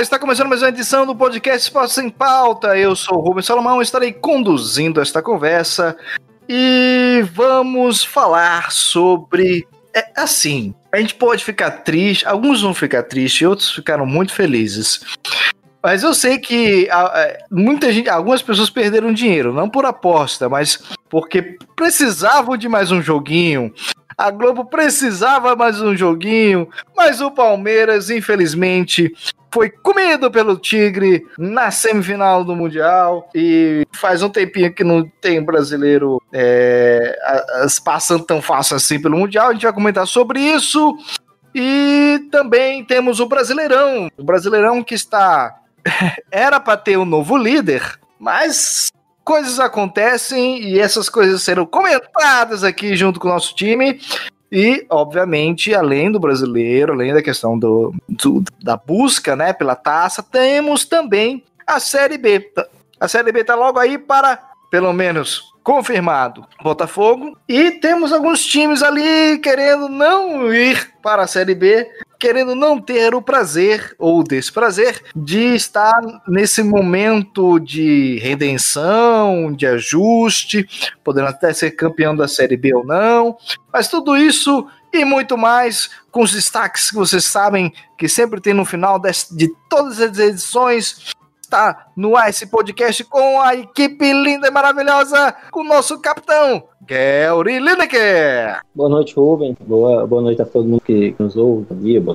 Está começando mais uma edição do podcast Esporte Sem Pauta. Eu sou o Rubens Salomão, estarei conduzindo esta conversa e vamos falar sobre. É, assim, a gente pode ficar triste, alguns vão ficar tristes, outros ficaram muito felizes. Mas eu sei que muita gente, algumas pessoas perderam dinheiro, não por aposta, mas porque precisavam de mais um joguinho. A Globo precisava mais um joguinho, mas o Palmeiras, infelizmente, foi comido pelo Tigre na semifinal do Mundial e faz um tempinho que não tem brasileiro é, as, passando tão fácil assim pelo Mundial. A gente vai comentar sobre isso. E também temos o Brasileirão, o Brasileirão que está era para ter um novo líder, mas coisas acontecem e essas coisas serão comentadas aqui junto com o nosso time. E, obviamente, além do brasileiro, além da questão do, do, da busca né, pela taça, temos também a Série B. A Série B está logo aí para, pelo menos, confirmado Botafogo. E temos alguns times ali querendo não ir para a Série B, querendo não ter o prazer ou desprazer de estar nesse momento de redenção, de ajuste, podendo até ser campeão da Série B ou não, mas tudo isso e muito mais com os destaques que vocês sabem que sempre tem no final de todas as edições está no esse podcast com a equipe linda e maravilhosa, com o nosso capitão, Gary Lineker. Boa noite, Rubem. Boa, boa noite a todo mundo que nos ouve,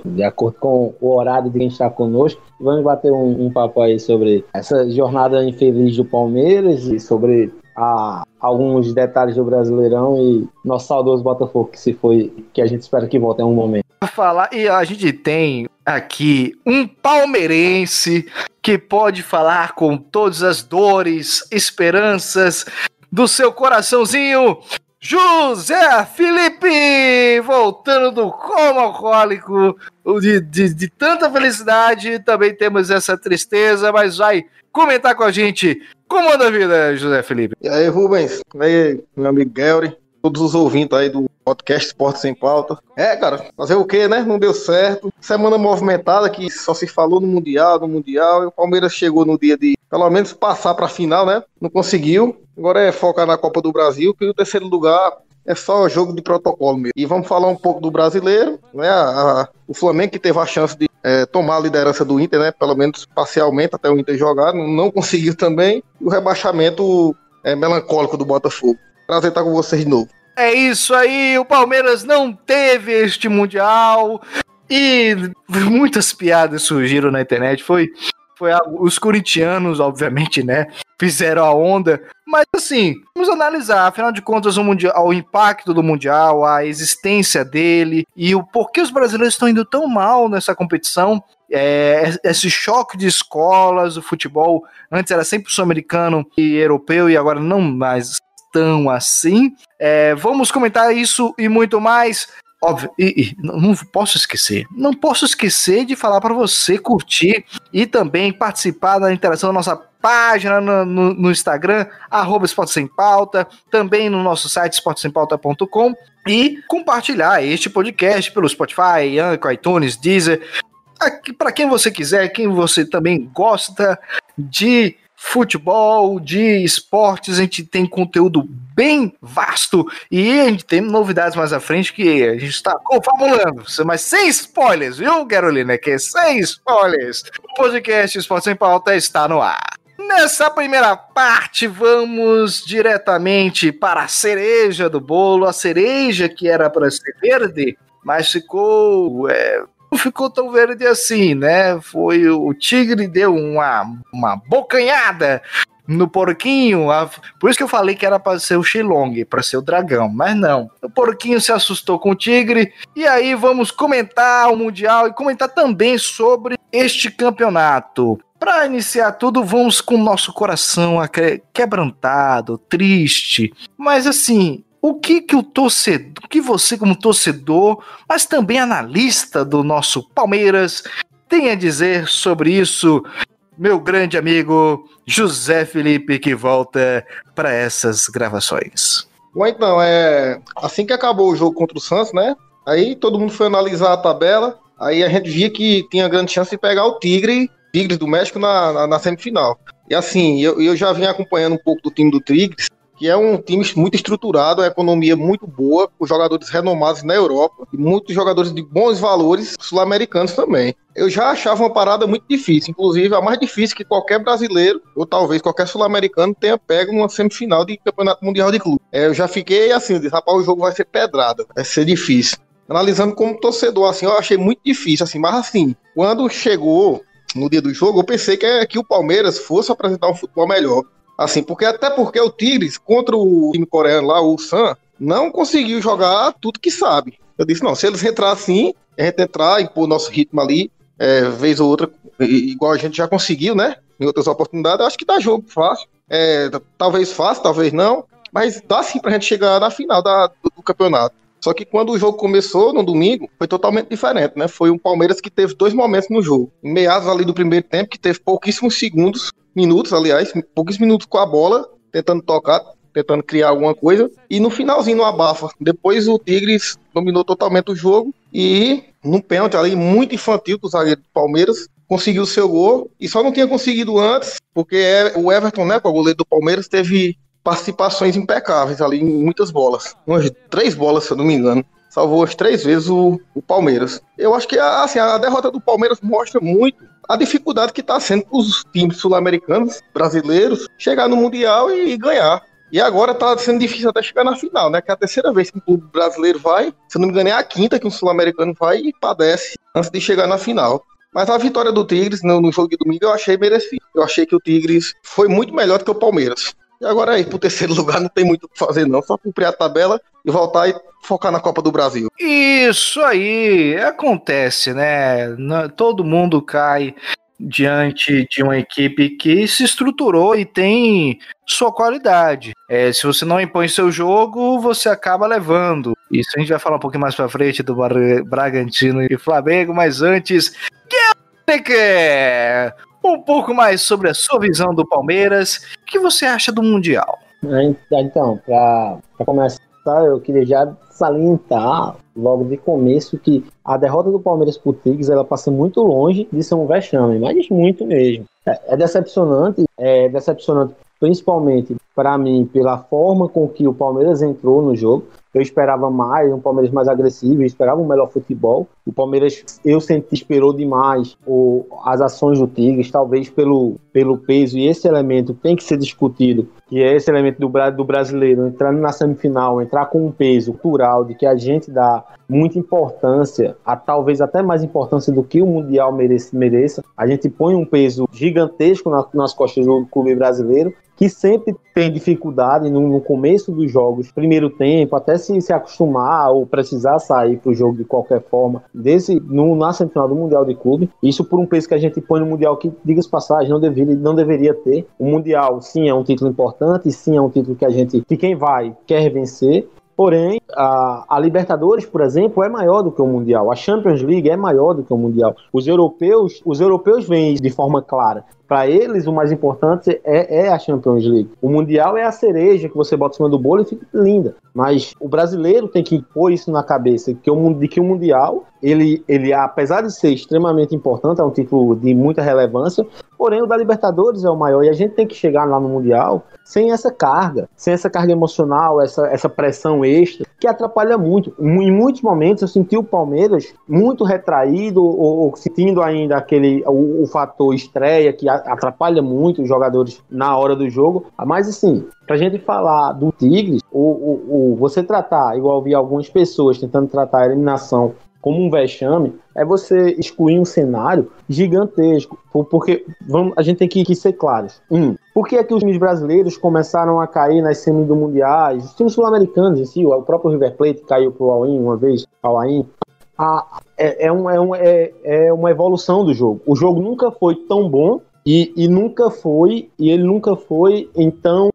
de acordo com o horário de quem está conosco. Vamos bater um, um papo aí sobre essa jornada infeliz do Palmeiras e sobre a, alguns detalhes do Brasileirão e nosso saudoso Botafogo que se foi, que a gente espera que volte em um momento. Falar, e a gente tem aqui um palmeirense que pode falar com todas as dores, esperanças do seu coraçãozinho. José Felipe, voltando do coma alcoólico, de, de, de, tanta felicidade, também temos essa tristeza, mas vai comentar com a gente. Como anda a vida, José Felipe? E aí, Rubens? E aí, meu amigo Gary? todos os ouvintes aí do podcast Esporte Sem Pauta. É, cara, fazer o quê, né? Não deu certo. Semana movimentada que só se falou no Mundial, no Mundial. E o Palmeiras chegou no dia de, pelo menos, passar pra final, né? Não conseguiu. Agora é focar na Copa do Brasil, que o terceiro lugar é só jogo de protocolo mesmo. E vamos falar um pouco do brasileiro, né? A, a, o Flamengo que teve a chance de é, tomar a liderança do Inter, né? Pelo menos parcialmente até o Inter jogar, não, não conseguiu também. E o rebaixamento é, melancólico do Botafogo. Prazer estar com vocês de novo. É isso aí, o Palmeiras não teve este Mundial e muitas piadas surgiram na internet. Foi, foi algo, os corintianos, obviamente, né, fizeram a onda. Mas assim, vamos analisar, afinal de contas, o, mundial, o impacto do Mundial, a existência dele e o porquê os brasileiros estão indo tão mal nessa competição. É, esse choque de escolas, o futebol antes era sempre sul-americano e europeu e agora não mais tão assim. É, vamos comentar isso e muito mais. Óbvio, e, e, não posso esquecer, não posso esquecer de falar para você curtir e também participar da interação da nossa página no, no, no Instagram, arroba Esporte Sem Pauta, também no nosso site esportesempauta.com e compartilhar este podcast pelo Spotify, Anchor, iTunes, Deezer, para quem você quiser, quem você também gosta de futebol, de esportes, a gente tem conteúdo bem vasto e a gente tem novidades mais à frente que a gente está confabulando, mas sem spoilers, viu, Carolina? Que sem spoilers. O podcast Esporte Sem Pauta está no ar. Nessa primeira parte, vamos diretamente para a cereja do bolo, a cereja que era para ser verde, mas ficou é, não ficou tão verde assim, né? Foi o tigre deu uma, uma bocanhada no porquinho. Por isso que eu falei que era para ser o Shilong, para ser o dragão, mas não. O porquinho se assustou com o tigre. E aí vamos comentar o mundial e comentar também sobre este campeonato. Para iniciar tudo, vamos com o nosso coração quebrantado, triste. Mas assim, o que que o torcedor, que você como torcedor, mas também analista do nosso Palmeiras, tem a dizer sobre isso, meu grande amigo José Felipe, que volta para essas gravações. Bom, então, é assim que acabou o jogo contra o Santos, né? Aí todo mundo foi analisar a tabela Aí a gente via que tinha grande chance de pegar o Tigre, Tigres do México na, na, na semifinal. E assim, eu, eu já vim acompanhando um pouco do time do Tigres, que é um time muito estruturado, a economia muito boa, com jogadores renomados na Europa e muitos jogadores de bons valores sul-americanos também. Eu já achava uma parada muito difícil, inclusive a mais difícil que qualquer brasileiro, ou talvez qualquer sul-americano, tenha pego numa semifinal de Campeonato Mundial de Clube. É, eu já fiquei assim, disse, rapaz, o jogo vai ser pedrada, vai ser difícil. Analisando como torcedor, assim, eu achei muito difícil, assim, mas assim, quando chegou no dia do jogo, eu pensei que, é, que o Palmeiras fosse apresentar um futebol melhor. Assim, porque até porque o Tigres contra o time coreano lá, o San, não conseguiu jogar tudo que sabe. Eu disse, não, se eles entrar assim, a gente entrar, impor nosso ritmo ali, é, vez ou outra, igual a gente já conseguiu, né? Em outras oportunidades, acho que dá jogo fácil. É, talvez fácil, talvez não, mas dá sim pra gente chegar na final da, do, do campeonato. Só que quando o jogo começou no domingo, foi totalmente diferente, né? Foi um Palmeiras que teve dois momentos no jogo. Em meados ali do primeiro tempo, que teve pouquíssimos segundos, minutos, aliás, pouquíssimos minutos com a bola, tentando tocar, tentando criar alguma coisa. E no finalzinho, no abafa. Depois o Tigres dominou totalmente o jogo e num pênalti ali muito infantil do zagueiro do Palmeiras, conseguiu o seu gol e só não tinha conseguido antes, porque é, o Everton, né, o goleiro do Palmeiras, teve participações impecáveis ali em muitas bolas. Umas três bolas, se eu não me engano. Salvou as três vezes o, o Palmeiras. Eu acho que assim, a derrota do Palmeiras mostra muito a dificuldade que está sendo os times sul-americanos, brasileiros, chegar no Mundial e, e ganhar. E agora está sendo difícil até chegar na final, né? Que é a terceira vez que um clube brasileiro vai, se não me engano, é a quinta que um sul-americano vai e padece antes de chegar na final. Mas a vitória do Tigres no, no jogo de domingo eu achei merecido. Eu achei que o Tigres foi muito melhor do que o Palmeiras. E agora aí, pro terceiro lugar, não tem muito o que fazer, não. Só cumprir a tabela e voltar e focar na Copa do Brasil. Isso aí, acontece, né? Todo mundo cai diante de uma equipe que se estruturou e tem sua qualidade. É, se você não impõe seu jogo, você acaba levando. Isso a gente vai falar um pouquinho mais pra frente do Bragantino e Flamengo, mas antes. Um pouco mais sobre a sua visão do Palmeiras. O que você acha do Mundial? Então, para começar, eu queria já salientar logo de começo que a derrota do Palmeiras pro Tigres ela passa muito longe de ser um vexame, mas muito mesmo. É, é decepcionante, é decepcionante principalmente para mim pela forma com que o Palmeiras entrou no jogo. Eu esperava mais, um Palmeiras mais agressivo, eu esperava um melhor futebol. O Palmeiras, eu senti, esperou demais o, as ações do Tigres, talvez pelo, pelo peso, e esse elemento tem que ser discutido, que é esse elemento do, do brasileiro, entrando na semifinal, entrar com um peso cultural de que a gente dá muita importância, a talvez até mais importância do que o Mundial merece, mereça. A gente põe um peso gigantesco na, nas costas do clube brasileiro, que sempre tem dificuldade no, no, começo dos jogos, primeiro tempo, até se, se acostumar ou precisar sair para o jogo de qualquer forma, desse no, na semifinal do Mundial de Clube. Isso por um peso que a gente põe no Mundial que, diga-se passagem, não deveria, não deveria ter. O Mundial, sim, é um título importante, sim, é um título que a gente, que quem vai, quer vencer. Porém, a, a, Libertadores, por exemplo, é maior do que o Mundial. A Champions League é maior do que o Mundial. Os europeus, os europeus veem de forma clara para eles o mais importante é, é, a Champions League. O Mundial é a cereja que você bota em cima do bolo e fica linda. Mas o brasileiro tem que pôr isso na cabeça, que o, de que o Mundial, ele, ele, apesar de ser extremamente importante, é um título de muita relevância, porém o da Libertadores é o maior. E a gente tem que chegar lá no Mundial sem essa carga, sem essa carga emocional, essa, essa pressão extra, que atrapalha muito. Em muitos momentos eu senti o Palmeiras muito retraído, ou, ou sentindo ainda aquele o, o fator estreia que atrapalha muito os jogadores na hora do jogo. Mas assim, pra gente falar do Tigres, o, o, o, você tratar, igual vi algumas pessoas tentando tratar a eliminação como um vexame, é você excluir um cenário gigantesco. Porque vamos, a gente tem que, que ser claros. Um, por que é que os times brasileiros começaram a cair nas semis do mundiais? Os times sul-americanos em si, o próprio River Plate caiu pro All-In uma vez, All-In. Ah, é, é, um, é, um, é, é uma evolução do jogo. O jogo nunca foi tão bom e, e nunca foi, e ele nunca foi então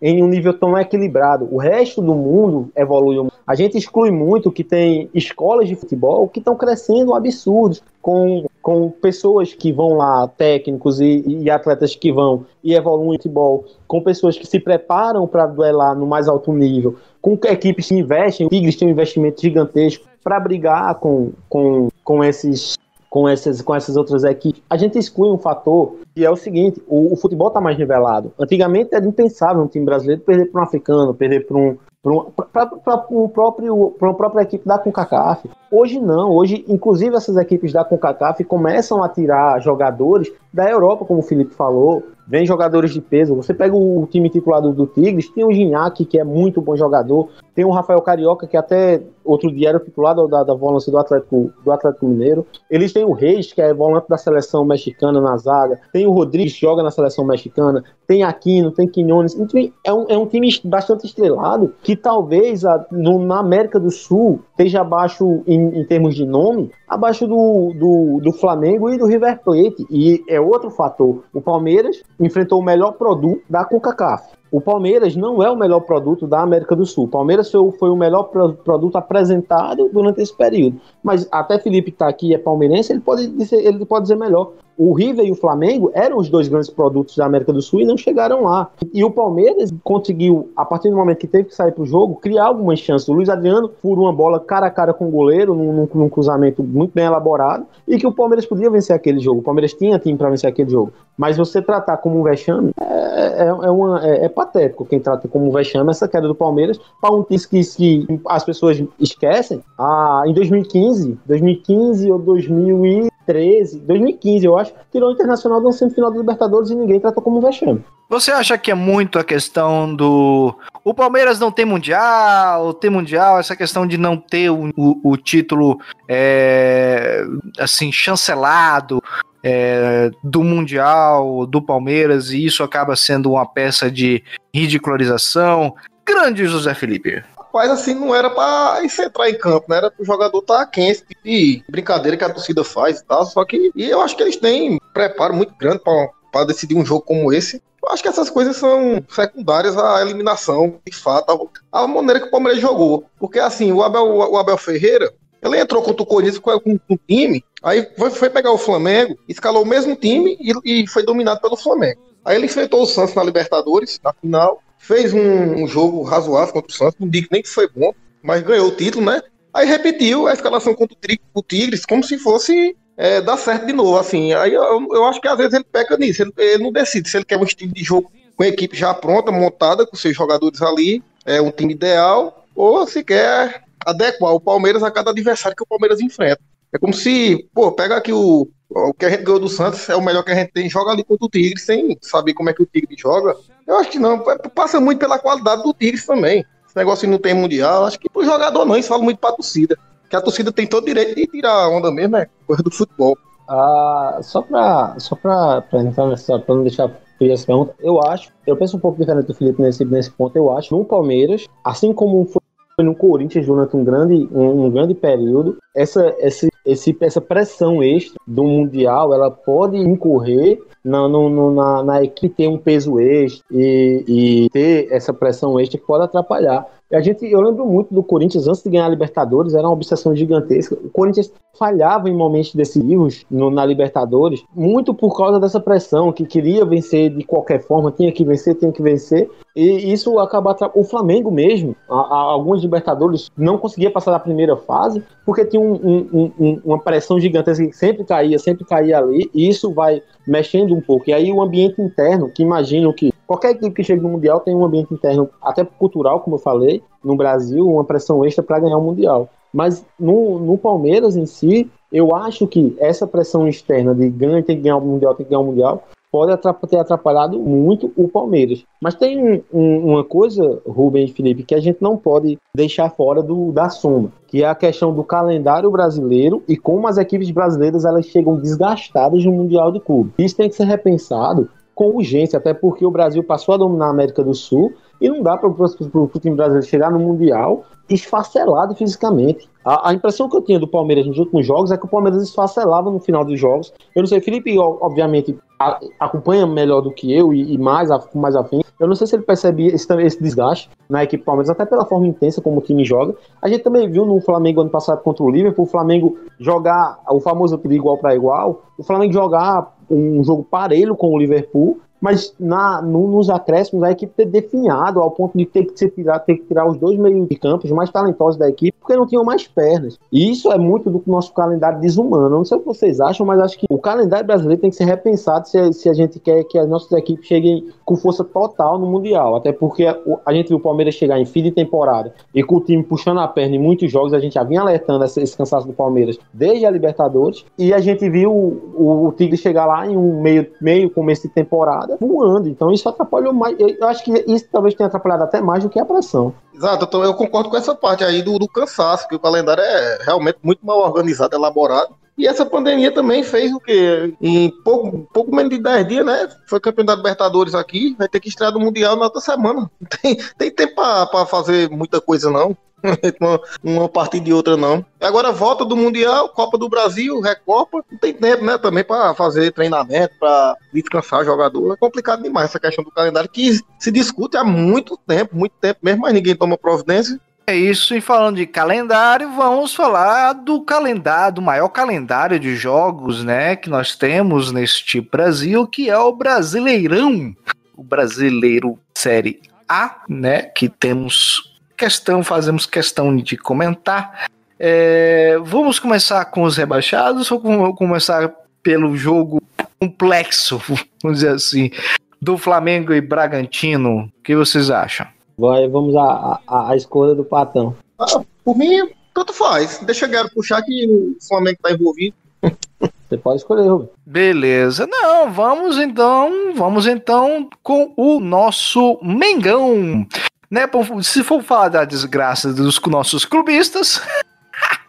em um nível tão equilibrado. O resto do mundo evoluiu. A gente exclui muito que tem escolas de futebol que estão crescendo absurdos, com, com pessoas que vão lá, técnicos e, e atletas que vão e evoluem futebol, com pessoas que se preparam para duelar no mais alto nível, com equipes que investem, o Tigres tem um investimento gigantesco para brigar com, com, com esses com essas, com essas outras equipes, a gente exclui um fator que é o seguinte: o, o futebol está mais nivelado. Antigamente era impensável um time brasileiro perder para um africano, perder para um, para um próprio para própria equipe da CONCACAF. Hoje não, hoje inclusive essas equipes da CONCACAF começam a tirar jogadores da Europa, como o Felipe falou, vem jogadores de peso. Você pega o time titular do, Tigres, tem o Ginhaque, que é muito bom jogador, tem o Rafael Carioca, que até outro dia era titular da, da volância do Atlético, do Atlético Mineiro. Eles têm o Reis, que é volante da seleção mexicana na zaga, tem o Rodrigues, que joga na seleção mexicana, tem Aquino, tem Quinones. Enfim, é um, é um time bastante estrelado, que talvez a, no, na América do Sul esteja abaixo em, em termos de nome, abaixo do, do, do Flamengo e do River Plate. E é outro fator. O Palmeiras enfrentou o melhor produto da CONCACAF. O Palmeiras não é o melhor produto da América do Sul. O Palmeiras foi, foi o melhor pro, produto apresentado durante esse período. Mas até Felipe está aqui é palmeirense, ele pode, dizer, ele pode dizer melhor o River e o Flamengo eram os dois grandes produtos da América do Sul e não chegaram lá. E o Palmeiras conseguiu, a partir do momento que teve que sair para o jogo, criar algumas chances. O Luiz Adriano furou uma bola cara a cara com o goleiro, num, num, cruzamento muito bem elaborado, e que o Palmeiras podia vencer aquele jogo. O Palmeiras tinha time para vencer aquele jogo. Mas você tratar como um vexame é, é, é, uma, é, é patético quem trata como um vexame essa queda do Palmeiras para um time que, que as pessoas esquecem. Ah, em 2015, 2015 ou 2000 2013, 2015, eu acho, tirou o Internacional da semifinal da Libertadores e ninguém tratou como vexame. Você acha que é muito a questão do. O Palmeiras não tem mundial, tem mundial, essa questão de não ter o, o, o título é, assim, chancelado é, do Mundial, do Palmeiras, e isso acaba sendo uma peça de ridicularização. Grande José Felipe rapaz, assim, não era pra isso entrar em campo, né? Era pro jogador estar tá quente, tipo de brincadeira que a torcida faz e tal. Só que e eu acho que eles têm preparo muito grande para decidir um jogo como esse. Eu acho que essas coisas são secundárias à eliminação, de fato, a maneira que o Palmeiras jogou. Porque assim, o Abel, o Abel Ferreira, ele entrou contra o Corinthians com, com, com time, aí foi, foi, pegar o Flamengo, escalou o mesmo time e, e foi dominado pelo Flamengo. Aí ele enfrentou o Santos na Libertadores, na final, fez um, um, jogo razoável contra o Santos, não digo nem que foi bom, mas ganhou o título, né? Aí repetiu a escalação contra o Tigres como se fosse é, dar certo de novo, assim. Aí eu, eu, acho que às vezes ele peca nisso, ele, ele, não decide se ele quer um estilo de jogo com a equipe já pronta, montada, com seus jogadores ali, é um time ideal, ou se quer adequar o Palmeiras a cada adversário que o Palmeiras enfrenta. É como se, pô, pega aqui o, o que a gente ganhou do Santos, é o melhor que a gente tem, joga ali contra o Tigre, sem saber como é que o Tigre joga. Eu acho que não, passa muito pela qualidade do Tigre também. Esse negócio não tem mundial, acho que pro jogador não, isso fala muito pra torcida. Que a torcida tem todo direito de tirar a onda mesmo, é coisa do futebol. Ah, só pra, só pra, pra entrar nessa, pra não deixar fui essa pergunta, eu acho, eu penso um pouco diferente do Felipe nesse, nesse ponto, eu acho, no Palmeiras, assim como foi no Corinthians durante um grande, um, um grande período, essa, esse, esse, essa pressão extra do Mundial, ela pode incorrer na, no, na, na equipe ter um peso extra e, e ter essa pressão extra que pode atrapalhar. A gente, eu lembro muito do Corinthians antes de ganhar a Libertadores, era uma obsessão gigantesca. O Corinthians falhava em momentos decisivos no, na Libertadores, muito por causa dessa pressão, que queria vencer de qualquer forma, tinha que vencer, tinha que vencer. E isso acaba o Flamengo mesmo, a, a, alguns Libertadores não conseguia passar da primeira fase, porque tinha um, um, um, uma pressão gigantesca que sempre caía, sempre caía ali, e isso vai mexendo um pouco. E aí o ambiente interno, que imagino que qualquer equipe que chega no Mundial tem um ambiente interno, até cultural, como eu falei, no Brasil, uma pressão extra para ganhar o Mundial. Mas no, no Palmeiras em si, eu acho que essa pressão externa de ganha, tem que ganhar o Mundial, tem que ganhar o Mundial, pode ter atrapalhado muito o Palmeiras. Mas tem um, uma coisa, Rubem e Felipe, que a gente não pode deixar fora do, da soma, que é a questão do calendário brasileiro e como as equipes brasileiras elas chegam desgastadas no Mundial de Clube. Isso tem que ser repensado com urgência, até porque o Brasil passou a dominar a América do Sul e não dá para o time brasileiro chegar no Mundial esfacelado fisicamente. A, a, impressão que eu tinha do Palmeiras nos últimos jogos é que o Palmeiras esfacelava no final dos jogos. Eu não sei, Felipe, obviamente, a, acompanha melhor do que eu e, e mais, a, mais afim. Eu não sei se ele percebia esse, esse desgaste na equipe Palmeiras, até pela forma intensa como o time joga. A gente também viu no Flamengo ano passado contra o Liverpool, o Flamengo jogar o famoso de igual para igual, o Flamengo jogar um jogo parelho com o Liverpool mas na, no, nos acréscimos a equipe ter definhado ao ponto de ter que, se tirar, ter que tirar os dois meios de campos mais talentosos da equipe, porque não tinham mais pernas. E isso é muito do nosso calendário desumano. Não sei o que vocês acham, mas acho que o calendário brasileiro tem que ser repensado se, se a gente quer que as nossas equipes cheguem com força total no Mundial. Até porque a, a gente viu o Palmeiras chegar em fim de temporada e com o time puxando a perna em muitos jogos, a gente já vinha alertando esse, esse cansaço do Palmeiras desde a Libertadores. E a gente viu o, o, o Tigre chegar lá em um meio, meio começo de temporada voando. Então isso atrapalhou mais. Eu acho que isso talvez tenha atrapalhado até mais do que a pressão. Exato, então eu concordo com essa parte aí do, do cansaço, que o calendário é realmente muito mal organizado, elaborado. E essa pandemia também fez o quê? Em pouco, pouco menos de 10 dias, né? Foi campeão da Libertadores aqui, vai ter que estrear do Mundial na outra semana. Tem, tem tempo para fazer muita coisa, não. uma, uma partida outra não. Agora volta do Mundial, Copa do Brasil, Recopa, não tem tempo, né, também para fazer treinamento, para descansar jogador. É complicado demais essa questão do calendário que se discute há muito tempo, muito tempo mesmo, mas ninguém toma providência. É isso, e falando de calendário, vamos falar do calendário, do maior calendário de jogos, né, que nós temos neste Brasil, que é o Brasileirão. O Brasileiro Série A, né, que temos questão, fazemos questão de comentar. É, vamos começar com os rebaixados ou começar pelo jogo complexo, vamos dizer assim, do Flamengo e Bragantino? O que vocês acham? Vai, vamos à, à, à escolha do Patão. Ah, por mim, tanto faz. Deixa eu Garo puxar que o Flamengo tá envolvido. Você pode escolher, Rubens. Beleza. Não, vamos então, vamos então com o nosso Mengão. Né, se for falar da desgraça dos nossos clubistas,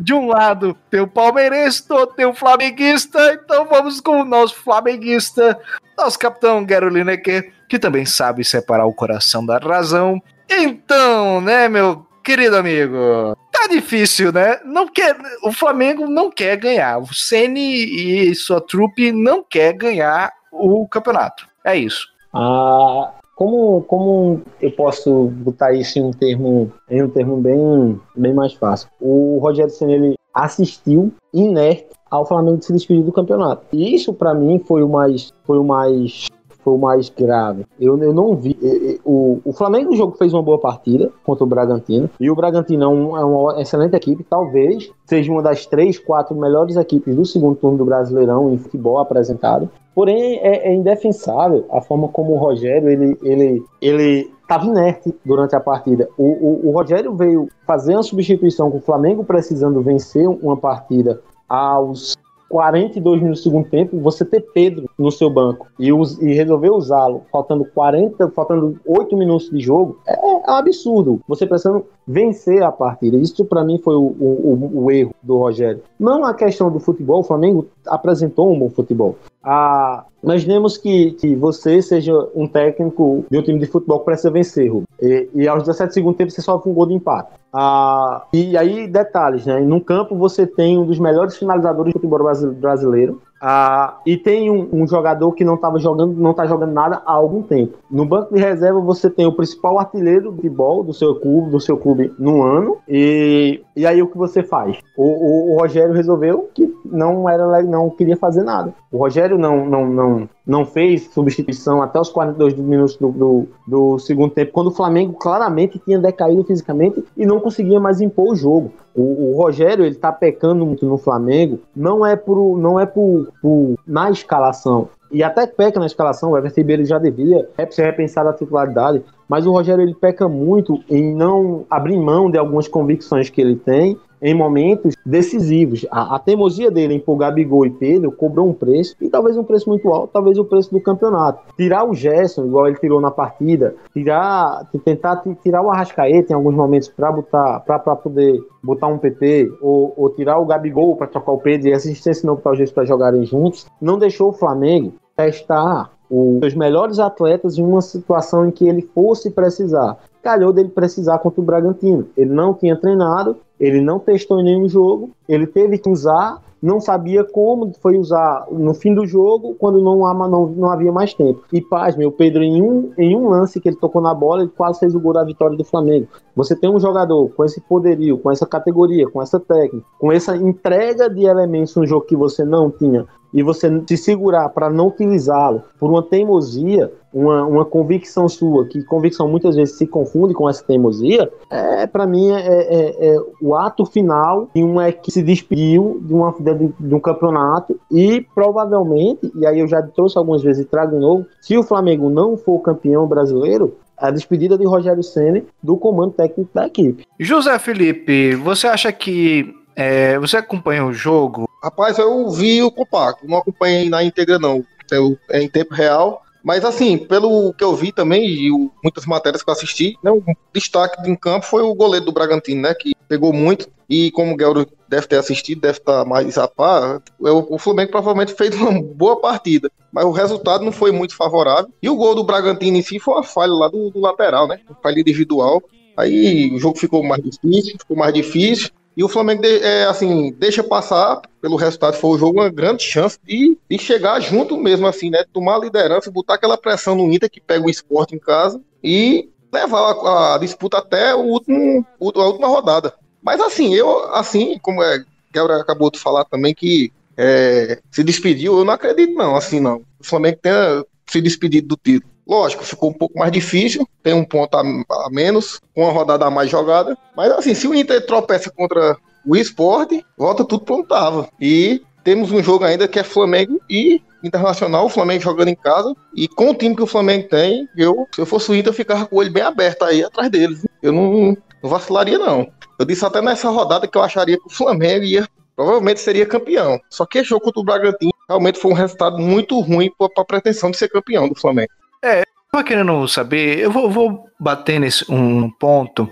de um lado tem o palmeirense, do outro tem o flamenguista, então vamos com o nosso flamenguista, nosso capitão Gero Lineker, que também sabe separar o coração da razão. Então, né, meu querido amigo, tá difícil, né? Não quer, o Flamengo não quer ganhar, o Ceni e sua trupe não quer ganhar o campeonato. É isso. Ah, como, como eu posso botar isso em um termo, em um termo bem, bem mais fácil? O Rogério Senna ele assistiu inerte ao Flamengo se despedir do campeonato. E isso para mim foi o mais foi o mais foi o mais grave. Eu, eu não vi. O, o Flamengo, o jogo fez uma boa partida contra o Bragantino. E o Bragantino é, é uma excelente equipe. Talvez seja uma das três, quatro melhores equipes do segundo turno do Brasileirão em futebol apresentado. Porém, é, é indefensável a forma como o Rogério ele, ele, ele estava inerte durante a partida. O, o, o, Rogério veio fazer uma substituição com o Flamengo precisando vencer uma partida aos 42 minutos do segundo tempo, você ter Pedro no seu banco e, us, e resolver usá-lo faltando 40, faltando 8 minutos de jogo, é, é absurdo. Você precisando vencer a partida. Isso para mim foi o, o, o, erro do Rogério. Não a questão do futebol, o Flamengo apresentou um bom futebol. Ah, imaginemos que, que você seja um técnico de um time de futebol que precisa vencer, Rubens. E, e aos 17 segundos tempo você sofre um gol de empate. Ah, e aí, detalhes, né? No campo você tem um dos melhores finalizadores do futebol brasileiro, ah, e tem um, um, jogador que não estava jogando, não está jogando nada há algum tempo. No banco de reserva você tem o principal artilheiro de futebol do seu clube, do seu clube no ano. E, e aí o que você faz? O, o, o Rogério resolveu que não era não queria fazer nada. O Rogério não não não não fez substituição até os 42 minutos do, do, do segundo tempo, quando o Flamengo claramente tinha decaído fisicamente e não conseguia mais impor o jogo. O, o, Rogério ele tá pecando muito no Flamengo, não é por não é por, por na escalação. E até peca na escalação, o Everton Ribeiro já devia ser repensado a titularidade, mas o Rogério ele peca muito em não abrir mão de algumas convicções que ele tem em momentos decisivos. A, a, teimosia dele em pôr Gabigol e Pedro cobrou um preço, e talvez um preço muito alto, talvez o preço do campeonato. Tirar o Gerson, igual ele tirou na partida, tirar, tentar tirar o Arrascaeta em alguns momentos para botar, para poder botar um PT, ou, ou tirar o Gabigol para trocar o Pedro e assistência não para os para jogarem juntos, não deixou o Flamengo testar os melhores atletas em uma situação em que ele fosse precisar. Calhou dele precisar contra o Bragantino. Ele não tinha treinado, ele não testou em nenhum jogo, ele teve que usar, não sabia como foi usar no fim do jogo, quando não, não, não havia mais tempo. E paz, meu Pedro, em um, em um lance que ele tocou na bola, ele quase fez o gol da vitória do Flamengo. Você tem um jogador com esse poderio, com essa categoria, com essa técnica, com essa entrega de elementos no jogo que você não tinha e você se segurar para não utilizá-lo por uma teimosia, uma, uma convicção sua, que convicção muitas vezes se confunde com essa teimosia, é para mim é, é, é, o ato final de um é que se despediu de, uma, de, de, um campeonato e provavelmente, e aí eu já trouxe algumas vezes e trago de novo, se o Flamengo não for campeão brasileiro, a despedida de Rogério Ceni do comando técnico da equipe. José Felipe, você acha que é, você acompanha o jogo? Rapaz, eu vi o compacto, não acompanhei na íntegra não. É em tempo real. Mas assim, pelo que eu vi também, e muitas matérias que eu assisti, né, um destaque em campo foi o goleiro do Bragantino, né? Que pegou muito. E como o Guelro deve ter assistido, deve estar mais a par, o Flamengo provavelmente fez uma boa partida. Mas o resultado não foi muito favorável. E o gol do Bragantino em si foi uma falha lá do, do lateral, né? Uma falha individual. Aí o jogo ficou mais difícil, ficou mais difícil. E o Flamengo, é, assim, deixa passar, pelo resultado foi o jogo, uma grande chance de, de chegar junto mesmo, assim, né? Tomar a liderança, botar aquela pressão no Inter que pega o esporte em casa e levar a, a disputa até o último, a última rodada. Mas assim, eu, assim, como é, Gabriel acabou de falar também que é, se despediu, eu não acredito não, assim não. O Flamengo tenha se despedido do título. Lógico, ficou um pouco mais difícil, tem um ponto a, a menos, com uma rodada a mais jogada. Mas assim, se o Inter tropeça contra o esporte, volta tudo prontava. E temos um jogo ainda que é Flamengo e Internacional, o Flamengo jogando em casa. E com o time que o Flamengo tem, eu, se eu fosse o Inter, eu ficava com o olho bem aberto aí atrás deles. Eu não, não vacilaria, não. Eu disse até nessa rodada que eu acharia que o Flamengo ia provavelmente seria campeão. Só que esse jogo contra o Bragantino realmente foi um resultado muito ruim para a pretensão de ser campeão do Flamengo. É, eu tava querendo saber, eu vou, vou bater nesse um ponto.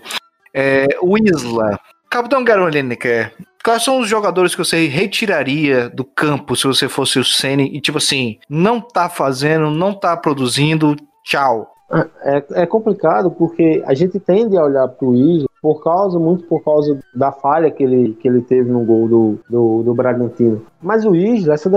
É, o Isla, Capitão Garo Lineker, quais são os jogadores que você retiraria do campo se você fosse o Sene e, tipo assim, não tá fazendo, não tá produzindo, tchau. É, é complicado porque a gente tende a olhar pro Isla por causa, muito por causa da falha que ele, que ele teve no gol do, do, do Bragantino. Mas o Isla, essa,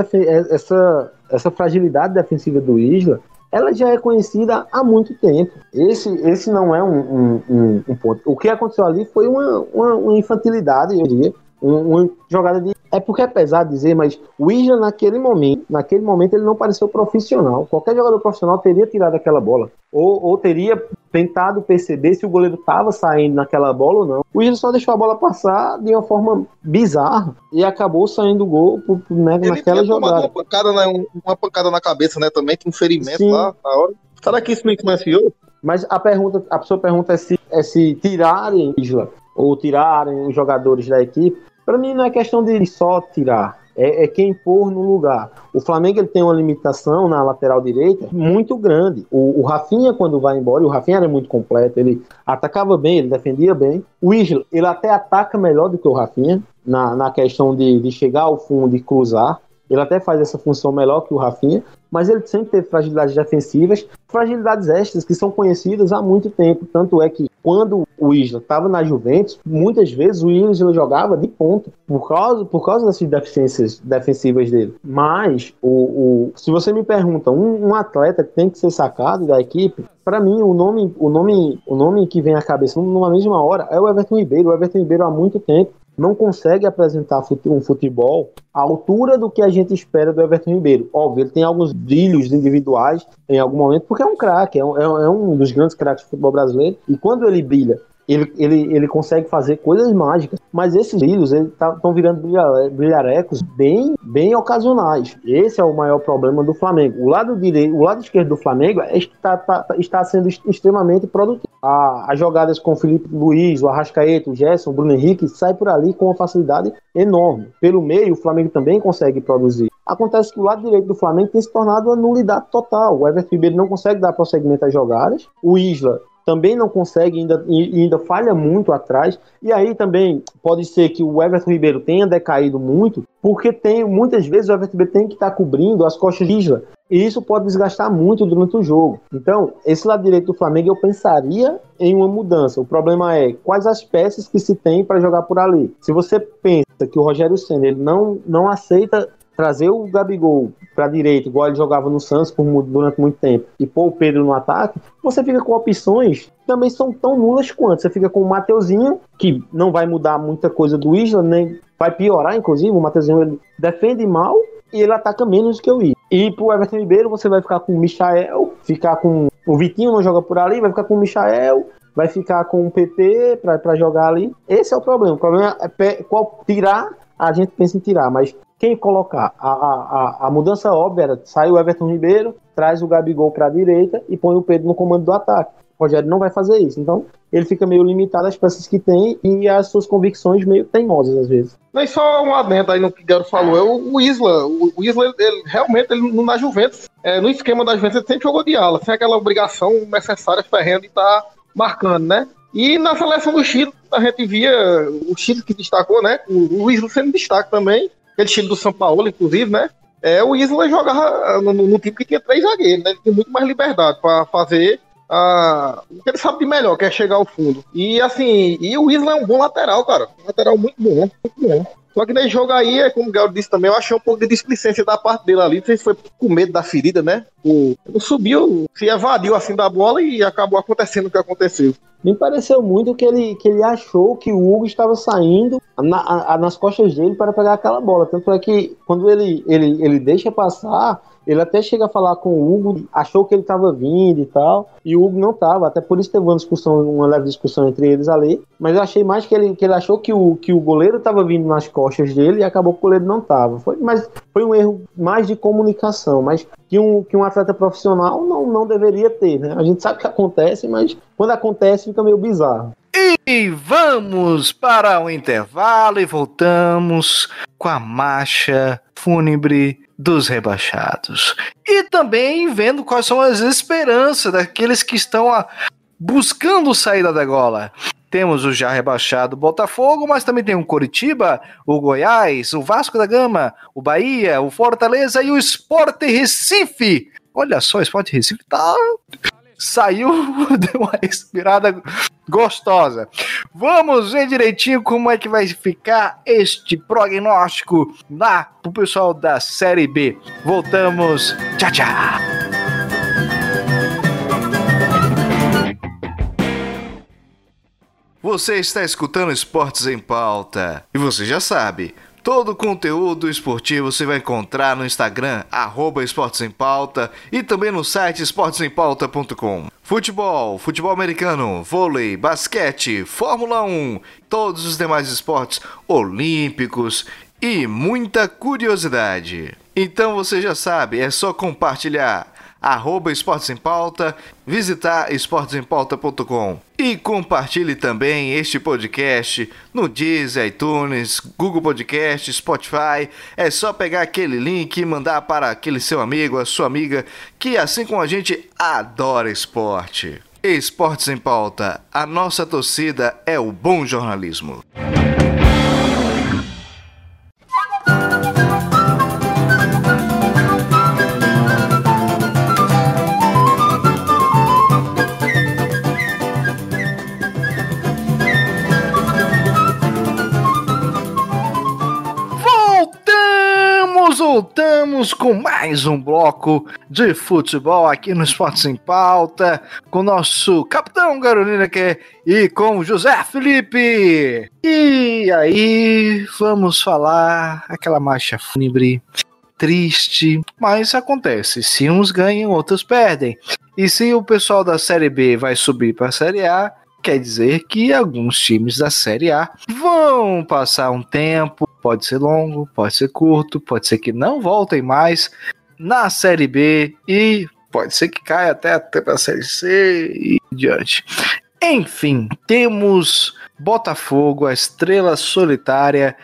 essa, essa fragilidade defensiva do Isla, ela já é conhecida há muito tempo. Esse, esse não é um, um, um ponto. O que aconteceu ali foi uma, uma, uma infantilidade, eu diria, uma jogada de. É porque é pesado dizer, mas o Isla naquele momento, naquele momento ele não pareceu profissional. Qualquer jogador profissional teria tirado aquela bola. Ou, ou teria tentado perceber se o goleiro estava saindo naquela bola ou não. O Isla só deixou a bola passar de uma forma bizarra e acabou saindo o gol por, né, ele naquela jogada. Uma pancada, né, uma pancada na cabeça, né? Também, que um ferimento Sim. lá na hora. Será que isso não influenciou? Mas a pergunta, a pessoa pergunta é se, é se tirarem Isla ou tirarem os jogadores da equipe para mim não é questão de só tirar, é, é, quem pôr no lugar. O Flamengo ele tem uma limitação na lateral direita muito grande. O, o Rafinha, quando vai embora, o Rafinha era muito completo, ele atacava bem, ele defendia bem. O Isla, ele até ataca melhor do que o Rafinha, na, na questão de, de chegar ao fundo e cruzar. Ele até faz essa função melhor que o Rafinha, mas ele sempre teve fragilidades defensivas, fragilidades extras que são conhecidas há muito tempo. Tanto é que quando o Isla estava na Juventus, muitas vezes o Isla jogava de ponta por causa, por causa das deficiências defensivas dele. Mas, o, o se você me pergunta, um, um, atleta que tem que ser sacado da equipe, para mim o nome, o nome, o nome que vem à cabeça numa mesma hora é o Everton Ribeiro. O Everton Ribeiro há muito tempo não consegue apresentar um futebol à altura do que a gente espera do Everton Ribeiro. Óbvio, ele tem alguns brilhos individuais em algum momento, porque é um craque, é, um, é um dos grandes craques do futebol brasileiro. E quando ele brilha ele, ele, ele consegue fazer coisas mágicas. Mas esses brilhos estão tá, virando brilharecos bem, bem ocasionais. Esse é o maior problema do Flamengo. O lado direito, o lado esquerdo do Flamengo é, está, está, está sendo extremamente produtivo. as jogadas com o Felipe Luiz, o Arrascaeta, o Gerson, o Bruno Henrique sai por ali com uma facilidade enorme. Pelo meio, o Flamengo também consegue produzir. Acontece que o lado direito do Flamengo tem se tornado uma nulidade total. O Everton Ribeiro não consegue dar prosseguimento às jogadas. O Isla também não consegue, ainda, e ainda falha muito atrás. E aí também pode ser que o Everton Ribeiro tenha decaído muito, porque tem muitas vezes o Everton Ribeiro tem que estar cobrindo as costas de Isla. E isso pode desgastar muito durante o jogo. Então, esse lado direito do Flamengo eu pensaria em uma mudança. O problema é quais as peças que se tem para jogar por ali. Se você pensa que o Rogério Senna ele não, não aceita trazer o Gabigol para direita, igual ele jogava no Santos por, durante muito tempo, e pôr o Pedro no ataque, você fica com opções que também são tão nulas quanto. Você fica com o Mateuzinho, que não vai mudar muita coisa do Isla, nem vai piorar, inclusive. O Mateuzinho ele defende mal, e ele ataca menos que o Isla. E pro Everton Ribeiro você vai ficar com o Michael, ficar com o Vitinho não joga por ali, vai ficar com o Michael, vai ficar com o PP para jogar ali. Esse é o problema. O problema é qual tirar, a gente pensa em tirar, mas quem colocar? A, a, a mudança óbvia era sai o Everton Ribeiro, traz o Gabigol para a direita e põe o Pedro no comando do ataque. O Rogério não vai fazer isso. Então, ele fica meio limitado às peças que tem e às suas convicções meio teimosas, às vezes. Mas só um adendo aí no que o Garo falou. É o, Isla. O, o Isla, ele, ele, realmente, ele, na Juventus, é, no esquema da Juventus, ele sempre jogou de ala, sem aquela obrigação necessária, ferrendo de estar tá marcando, né? E na seleção do Chile, a gente via o Chile que destacou, né? O, o Isla sendo destaque também. Aquele Chile do São Paulo, inclusive, né? É, o Isla jogava no, no, time que tinha três zagueiros, né? Ele tinha muito mais liberdade para fazer ah, o que ele sabe de melhor, que é chegar ao fundo. E assim, e o Isla é um bom lateral, cara. Um lateral muito bom, muito bom. Só que nesse jogo aí, como o Galo disse também, eu achei um pouco de displicência da parte dele ali. Não sei se foi com medo da ferida, né? O, ele subiu, se evadiu assim da bola e acabou acontecendo o que aconteceu. Me pareceu muito que ele, que ele achou que o Hugo estava saindo na, a, nas costas dele para pegar aquela bola. Tanto é que quando ele, ele, ele deixa passar, ele até chega a falar com o Hugo, achou que ele estava vindo e tal, e o Hugo não estava, até por isso teve uma discussão, uma leve discussão entre eles ali, mas eu achei mais que ele, que ele achou que o, que o goleiro estava vindo nas costas dele e acabou que o goleiro não estava. Foi, mas foi um erro mais de comunicação, mas que um, que um atleta profissional não, não deveria ter, né? A gente sabe que acontece, mas quando acontece fica meio bizarro. E vamos para o intervalo e voltamos com a marcha fúnebre dos rebaixados. E também vendo quais são as esperanças daqueles que estão a, buscando saída da gola. Temos o já rebaixado Botafogo, mas também tem o Coritiba, o Goiás, o Vasco da Gama, o Bahia, o Fortaleza e o Sport Recife. Olha só, o Sport Recife tá saiu, deu uma respirada gostosa. Vamos ver direitinho como é que vai ficar este prognóstico lá pro pessoal da Série B. Voltamos. Tchau, tchau. Você está escutando Esportes em Pauta. E você já sabe, Todo o conteúdo esportivo você vai encontrar no Instagram, arroba Esportes em Pauta, e também no site esportesempauta.com. Futebol, futebol americano, vôlei, basquete, Fórmula 1, todos os demais esportes olímpicos e muita curiosidade. Então você já sabe, é só compartilhar arroba Esportes em Pauta, visitar esportesempauta.com. E compartilhe também este podcast no Deezer, iTunes, Google Podcast, Spotify. É só pegar aquele link e mandar para aquele seu amigo, a sua amiga, que assim como a gente adora esporte. Esportes em Pauta, a nossa torcida é o bom jornalismo. Voltamos com mais um bloco de futebol aqui no Esportes em Pauta, com nosso capitão Carolina que e com José Felipe. E aí, vamos falar aquela marcha fúnebre triste, mas acontece. Se uns ganham, outros perdem. E se o pessoal da Série B vai subir para a Série A, quer dizer que alguns times da Série A vão passar um tempo Pode ser longo, pode ser curto, pode ser que não voltem mais na Série B e pode ser que caia até, até para a Série C e diante. Enfim, temos Botafogo, a estrela solitária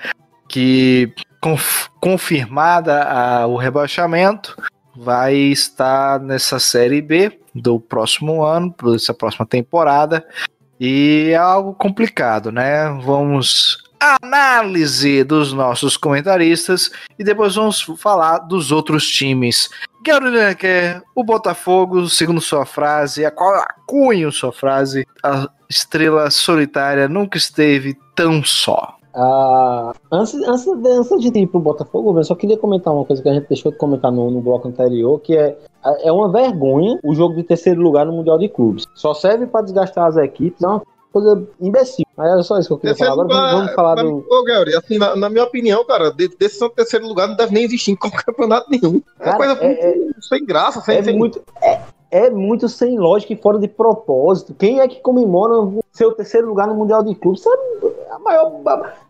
que conf confirmada a, o rebaixamento vai estar nessa série B do próximo ano, dessa próxima temporada. E é algo complicado, né? Vamos análise dos nossos comentaristas e depois vamos falar dos outros times. Quer o Botafogo, segundo sua frase, a qual acunho sua frase, a estrela solitária nunca esteve tão só. Uh, antes, antes, antes de ir pro Botafogo, eu só queria comentar uma coisa que a gente deixou de comentar no, no bloco anterior, que é, é uma vergonha o jogo de terceiro lugar no Mundial de Clubes. Só serve para desgastar as equipes, é uma coisa imbecil. Mas era só isso que eu queria Terceiro falar. Agora vamos, vamos falar na, do. Ô, Gary, assim, na, na minha opinião, cara, de- decisão de terceiro lugar não deve nem existir em qualquer campeonato nenhum. É Cara, coisa é- muito sem graça, sem, É sem- muito, é, é muito sem lógica e fora de propósito. Quem é que comemora o seu terceiro lugar no Mundial de Clubes? Isso é a maior.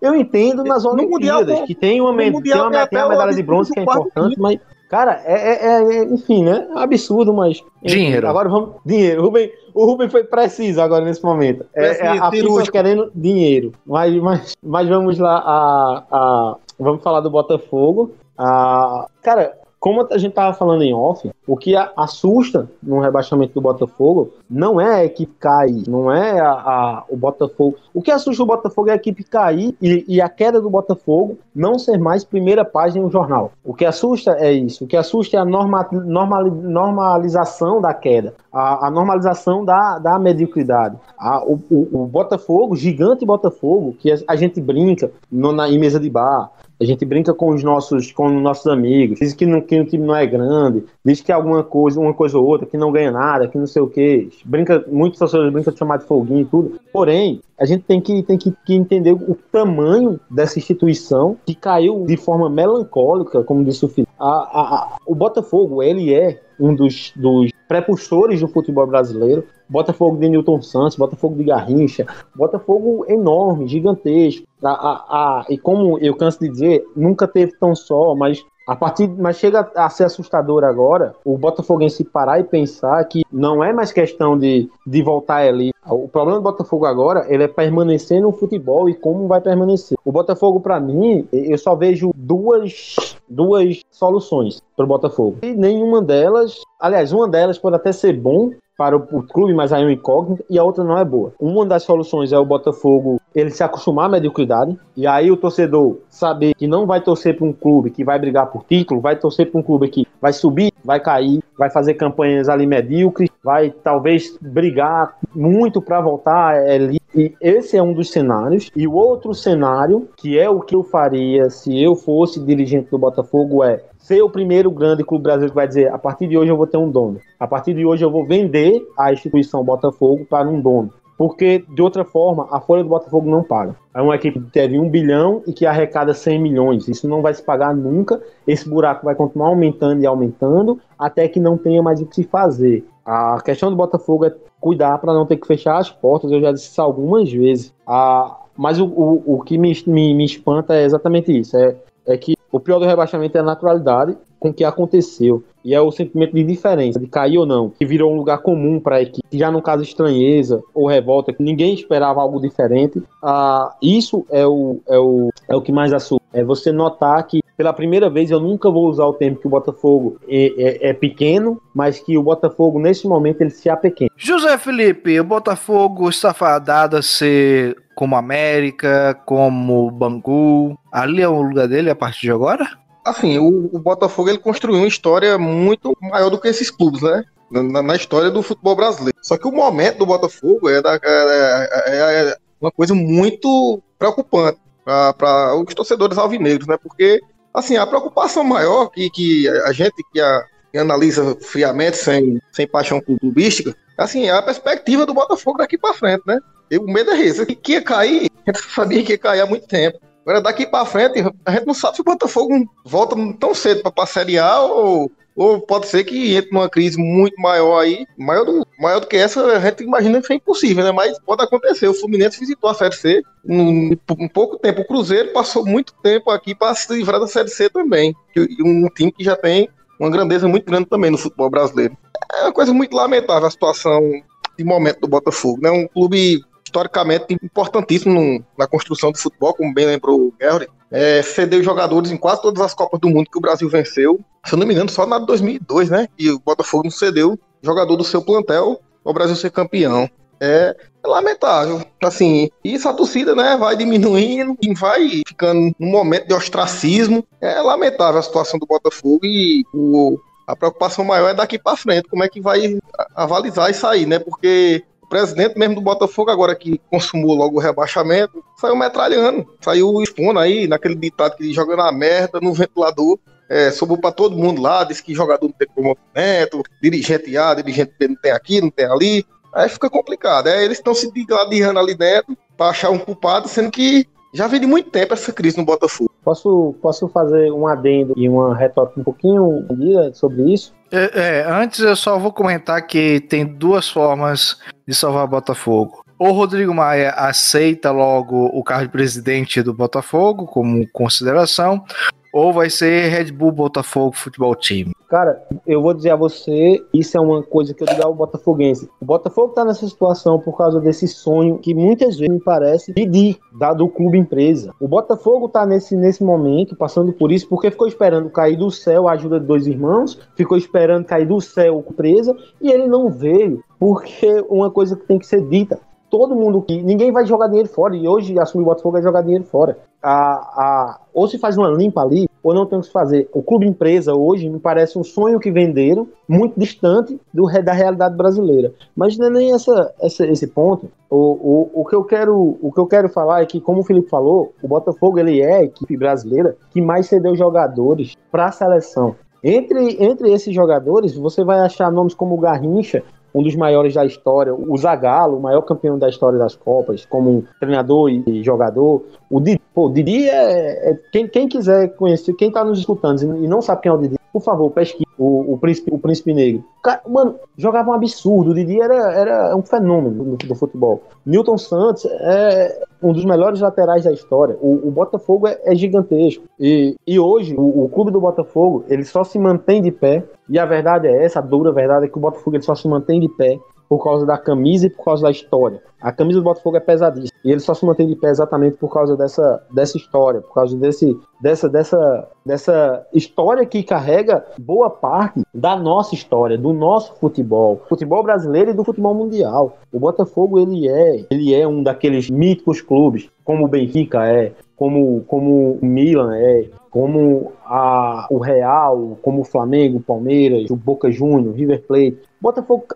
Eu entendo nas Mundial Olimpíadas, tem- que tem uma, Mundial tem uma, tem uma medalha de bronze que é importante, mas. Cara, é, é- é- enfim, né? É um absurdo, mas. enfim, Dinheiro. Agora vamos. Dinheiro. Rubem, o Rubem foi preciso agora nesse momento. É, Preciso, é a FIFA querendo dinheiro. Mas, mas, mas vamos lá. A, a- vamos falar do Botafogo. A, cara, como a gente tava falando em off, o que a- assusta no rebaixamento do Botafogo não é a equipe cair, não é a, a- o Botafogo. O que assusta o Botafogo é a equipe cair e, e a queda do Botafogo não ser mais primeira página no jornal. O que assusta é isso. O que assusta é a norma, normali- normalização da queda, a, a normalização da, da mediocridade. A- o, o- o Botafogo, gigante Botafogo, que a, a gente brinca no- na, em mesa de bar, a gente brinca com os nossos, com os nossos amigos, diz que, não, que o time não é grande, diz que é alguma coisa, uma coisa ou outra, que não ganha nada, que não sei o que. Brinca, muitos torcedores brincam de chamar de foguinho e tudo. Porém, a gente tem que, tem que, entender o tamanho dessa instituição que caiu de forma melancólica, como disse o Felipe. A, a, a- o Botafogo, ele é um dos, dos prepulsores do futebol brasileiro. Botafogo de Newton Santos, Botafogo de Garrincha, Botafogo enorme, gigantesco. A, a, a- e como eu canso de dizer, nunca teve tão só, mas a partir, mas chega a ser assustador agora o Botafoguense parar e pensar que não é mais questão de, de voltar ali. O problema do Botafogo agora ele é permanecer no futebol e como vai permanecer. O Botafogo, para mim, eu só vejo duas, duas soluções para o Botafogo. E nenhuma delas, aliás, uma delas pode até ser bom para o, o clube, mas aí é um incógnito, e a outra não é boa. Uma das soluções é o Botafogo ele se acostumar à mediocridade, e aí o torcedor saber que não vai torcer para um clube que vai brigar por título, vai torcer para um clube que vai subir, vai cair, vai fazer campanhas ali medíocres, vai talvez brigar muito para voltar ali. E esse é um dos cenários. E o outro cenário, que é o que eu faria se eu fosse dirigente do Botafogo, é ser o primeiro grande clube brasileiro que vai dizer: a partir de hoje eu vou ter um dono. A partir de hoje eu vou vender a instituição Botafogo para um dono. Porque, de outra forma, a folha do Botafogo não paga. É uma equipe que teve um bilhão e que arrecada 100 milhões. Isso não vai se pagar nunca. Esse buraco vai continuar aumentando e aumentando até que não tenha mais o que se fazer. A questão do Botafogo é cuidar para não ter que fechar as portas. Eu já disse isso algumas vezes. Ah, mas o, o, o que me, me, me espanta é exatamente isso. É, é que o pior do rebaixamento é a naturalidade com que aconteceu. E é o sentimento de diferença, de cair ou não, que virou um lugar comum para a equipe. Já no caso estranheza ou revolta, que ninguém esperava algo diferente. Ah, isso é o, é, o, é o que mais assusta. É você notar que, pela primeira vez, eu nunca vou usar o termo que o Botafogo é, é, é pequeno, mas que o Botafogo, nesse momento, ele se apequena. José Felipe, o Botafogo está fadado a ser como América, como Bangu. Ali é o lugar dele a partir de agora? Assim, o, o Botafogo ele construiu uma história muito maior do que esses clubes, né? Na, na história do futebol brasileiro. Só que o momento do Botafogo é, da, é, é- é uma coisa muito preocupante para os torcedores alvinegros, né? Porque, assim, a preocupação maior que, que a gente que, a, que analisa friamente, sem, sem paixão clubística, assim, é a perspectiva do Botafogo daqui para frente, né? E o medo é esse, que ia cair, a gente sabia que ia cair há muito tempo. Agora, daqui pra frente, a gente não sabe se o Botafogo volta tão cedo pra, pra Série A ou, ou pode ser que entre numa crise muito maior aí. Maior do, maior do que essa, a gente imagina que é impossível, né? Mas pode acontecer. O Fluminense visitou a Série C em um pouco tempo. O Cruzeiro passou muito tempo aqui para se livrar da Série C também. E um time que já tem uma grandeza muito grande também no futebol brasileiro. É uma coisa muito lamentável a situação de momento do Botafogo, né? Um clube historicamente importantíssimo na construção do futebol, como bem lembrou o Gary. É, cedeu jogadores em quase todas as Copas do Mundo que o Brasil venceu. Se eu não me engano, só na de 2002, né? E o Botafogo não cedeu jogador do seu plantel para o Brasil ser campeão. É, é lamentável. Assim, e essa torcida, né, vai diminuindo e vai ficando num momento de ostracismo. É lamentável a situação do Botafogo e o, a preocupação maior é daqui para frente, como é que vai avalizar isso aí, né? Porque o presidente mesmo do Botafogo, agora que consumou logo o rebaixamento, saiu metralhando, saiu expondo aí naquele ditado que joga na merda, no ventilador. É, sobrou pra todo mundo lá, disse que jogador não tem comportamento, dirigente A, dirigente B não tem aqui, não tem ali. Aí fica complicado. Aí eles estão se digladiando ali dentro pra achar um culpado, sendo que já vem de muito tempo essa crise no Botafogo. Posso, posso fazer um adendo e uma retórica um pouquinho sobre isso? É, é, antes eu só vou comentar que tem duas formas de salvar Botafogo. O Rodrigo Maia aceita logo o cargo de presidente do Botafogo como consideração, ou vai ser Red Bull Botafogo Futebol Team? Cara, eu vou dizer a você, isso é uma coisa que eu digo ao Botafoguense. O Botafogo tá nessa situação por causa desse sonho que muitas vezes me parece pedir do clube empresa. O Botafogo tá nesse, nesse momento, passando por isso, porque ficou esperando cair do céu a ajuda de dois irmãos, ficou esperando cair do céu a empresa, e ele não veio, porque uma coisa que tem que ser dita, todo mundo que. Ninguém vai jogar dinheiro fora. E hoje assumir o Botafogo é jogar dinheiro fora. A, a, ou se faz uma limpa ali, ou não tem o que fazer. O clube empresa hoje me parece um sonho que venderam, muito distante do, da realidade brasileira. Mas não é nem essa, essa esse ponto. O, o, o, que eu quero, o que eu quero falar é que, como o Felipe falou, o Botafogo ele é a equipe brasileira que mais cedeu jogadores para a seleção. Entre, entre esses jogadores, você vai achar nomes como Garrincha, um dos maiores da história, o Zagallo, o maior campeão da história das Copas, como treinador e jogador. O Didi, pô, Didi é, é quem, quem, quiser conhecer, quem tá nos escutando e não sabe quem é o Didi, por favor, pesquise o, o, príncipe, o príncipe negro. Cara, mano, jogava um absurdo. O Didi era, era um fenômeno do, do, futebol. Newton Santos é um dos melhores laterais da história. O, o Botafogo é, é, gigantesco. E, e hoje, o, o, clube do Botafogo, ele só se mantém de pé. E a verdade é essa, a dura verdade é que o Botafogo ele só se mantém de pé por causa da camisa e por causa da história. A camisa do Botafogo é pesadíssima. E ele só se mantém de pé exatamente por causa dessa, dessa história, por causa desse, dessa, dessa, dessa história que carrega boa parte da nossa história, do nosso futebol, futebol brasileiro e do futebol mundial. O Botafogo ele é, ele é um daqueles míticos clubes, como o Benfica é, como, como o Milan é, como a, o Real, como o Flamengo, o Palmeiras, o Boca Juniors, River Plate. Botafogo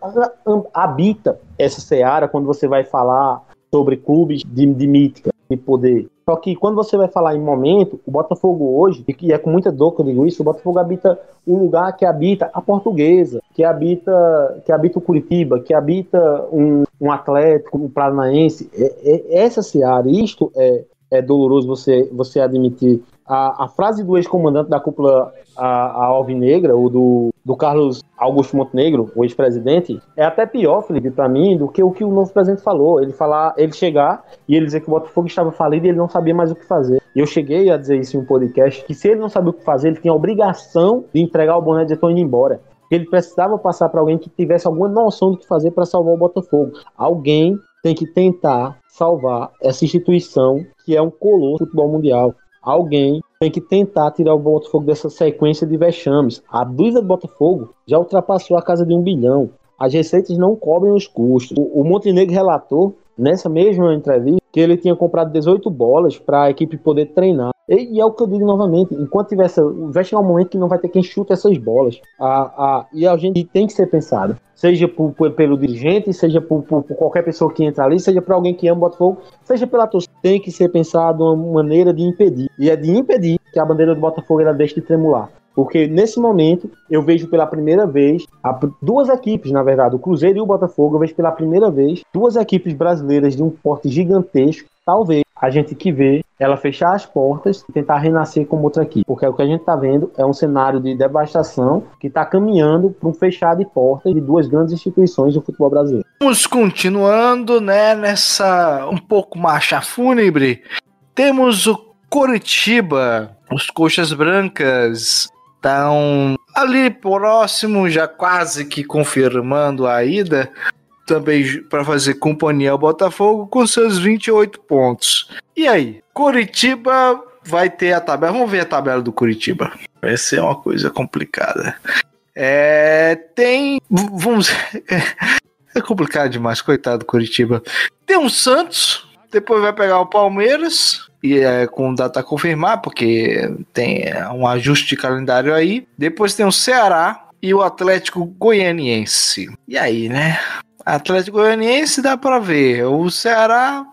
habita essa seara quando você vai falar sobre clubes de, de mítica, de poder. Só que quando você vai falar em momento, o Botafogo hoje, e é com muita dor que eu digo isso, o Botafogo habita um lugar que habita a portuguesa, que habita, que habita o Curitiba, que habita um, um Atlético, um Paranaense. É, é, essa seara, isto é, é doloroso você, você admitir. A, a frase do ex-comandante da cúpula a, a Alvinegra, o do, do Carlos Augusto Montenegro, o ex-presidente, é até pior, Felipe, para mim, do que o que o novo presidente falou. Ele falar, ele chegar e ele dizer que o Botafogo estava falido e ele não sabia mais o que fazer. E eu cheguei a dizer isso em um podcast, que se ele não sabia o que fazer, ele tinha a obrigação de entregar o boné de dizer, indo embora ele precisava passar para alguém que tivesse alguma noção do que fazer para salvar o Botafogo. Alguém tem que tentar salvar essa instituição que é um colosso do futebol mundial. Alguém tem que tentar tirar o Botafogo dessa sequência de vexames. A dívida do Botafogo já ultrapassou a casa de um bilhão. As receitas não cobrem os custos. O, o Montenegro relatou nessa mesma entrevista que ele tinha comprado 18 bolas para a equipe poder treinar. E, e, é o que eu digo novamente: enquanto tiver essa. Vai chegar um momento que não vai ter quem chuta essas bolas. A, a, e a gente tem que ser pensado. Seja por, por, pelo dirigente, seja por, por, qualquer pessoa que entra ali, seja por alguém que ama o Botafogo, seja pela torcida. Tem que ser pensado uma maneira de impedir. E é de impedir que a bandeira do Botafogo ela deixe de tremular. Porque nesse momento eu vejo pela primeira vez duas equipes, na verdade, o Cruzeiro e o Botafogo, eu vejo pela primeira vez duas equipes brasileiras de um porte gigantesco. Talvez a gente que vê ela fechar as portas e tentar renascer como outra equipe. Porque o que a gente está vendo é um cenário de devastação que está caminhando para um fechar de portas de duas grandes instituições do futebol brasileiro. Vamos continuando, né, nessa um pouco marcha fúnebre. Temos o Coritiba, os Coxas Brancas, estão ali próximo, já quase que confirmando a ida, também para fazer companhia ao Botafogo com seus 28 pontos. E aí, Curitiba vai ter a tabela. Vamos ver a tabela do Curitiba. Vai ser uma coisa complicada. É, tem. Vamos. É complicado demais, coitado do Curitiba. Tem um Santos, depois vai pegar o Palmeiras, e é com data a confirmar, porque tem um ajuste de calendário aí. Depois tem o Ceará e o Atlético Goianiense. E aí, né? Atlético Goianiense dá para ver. O Ceará,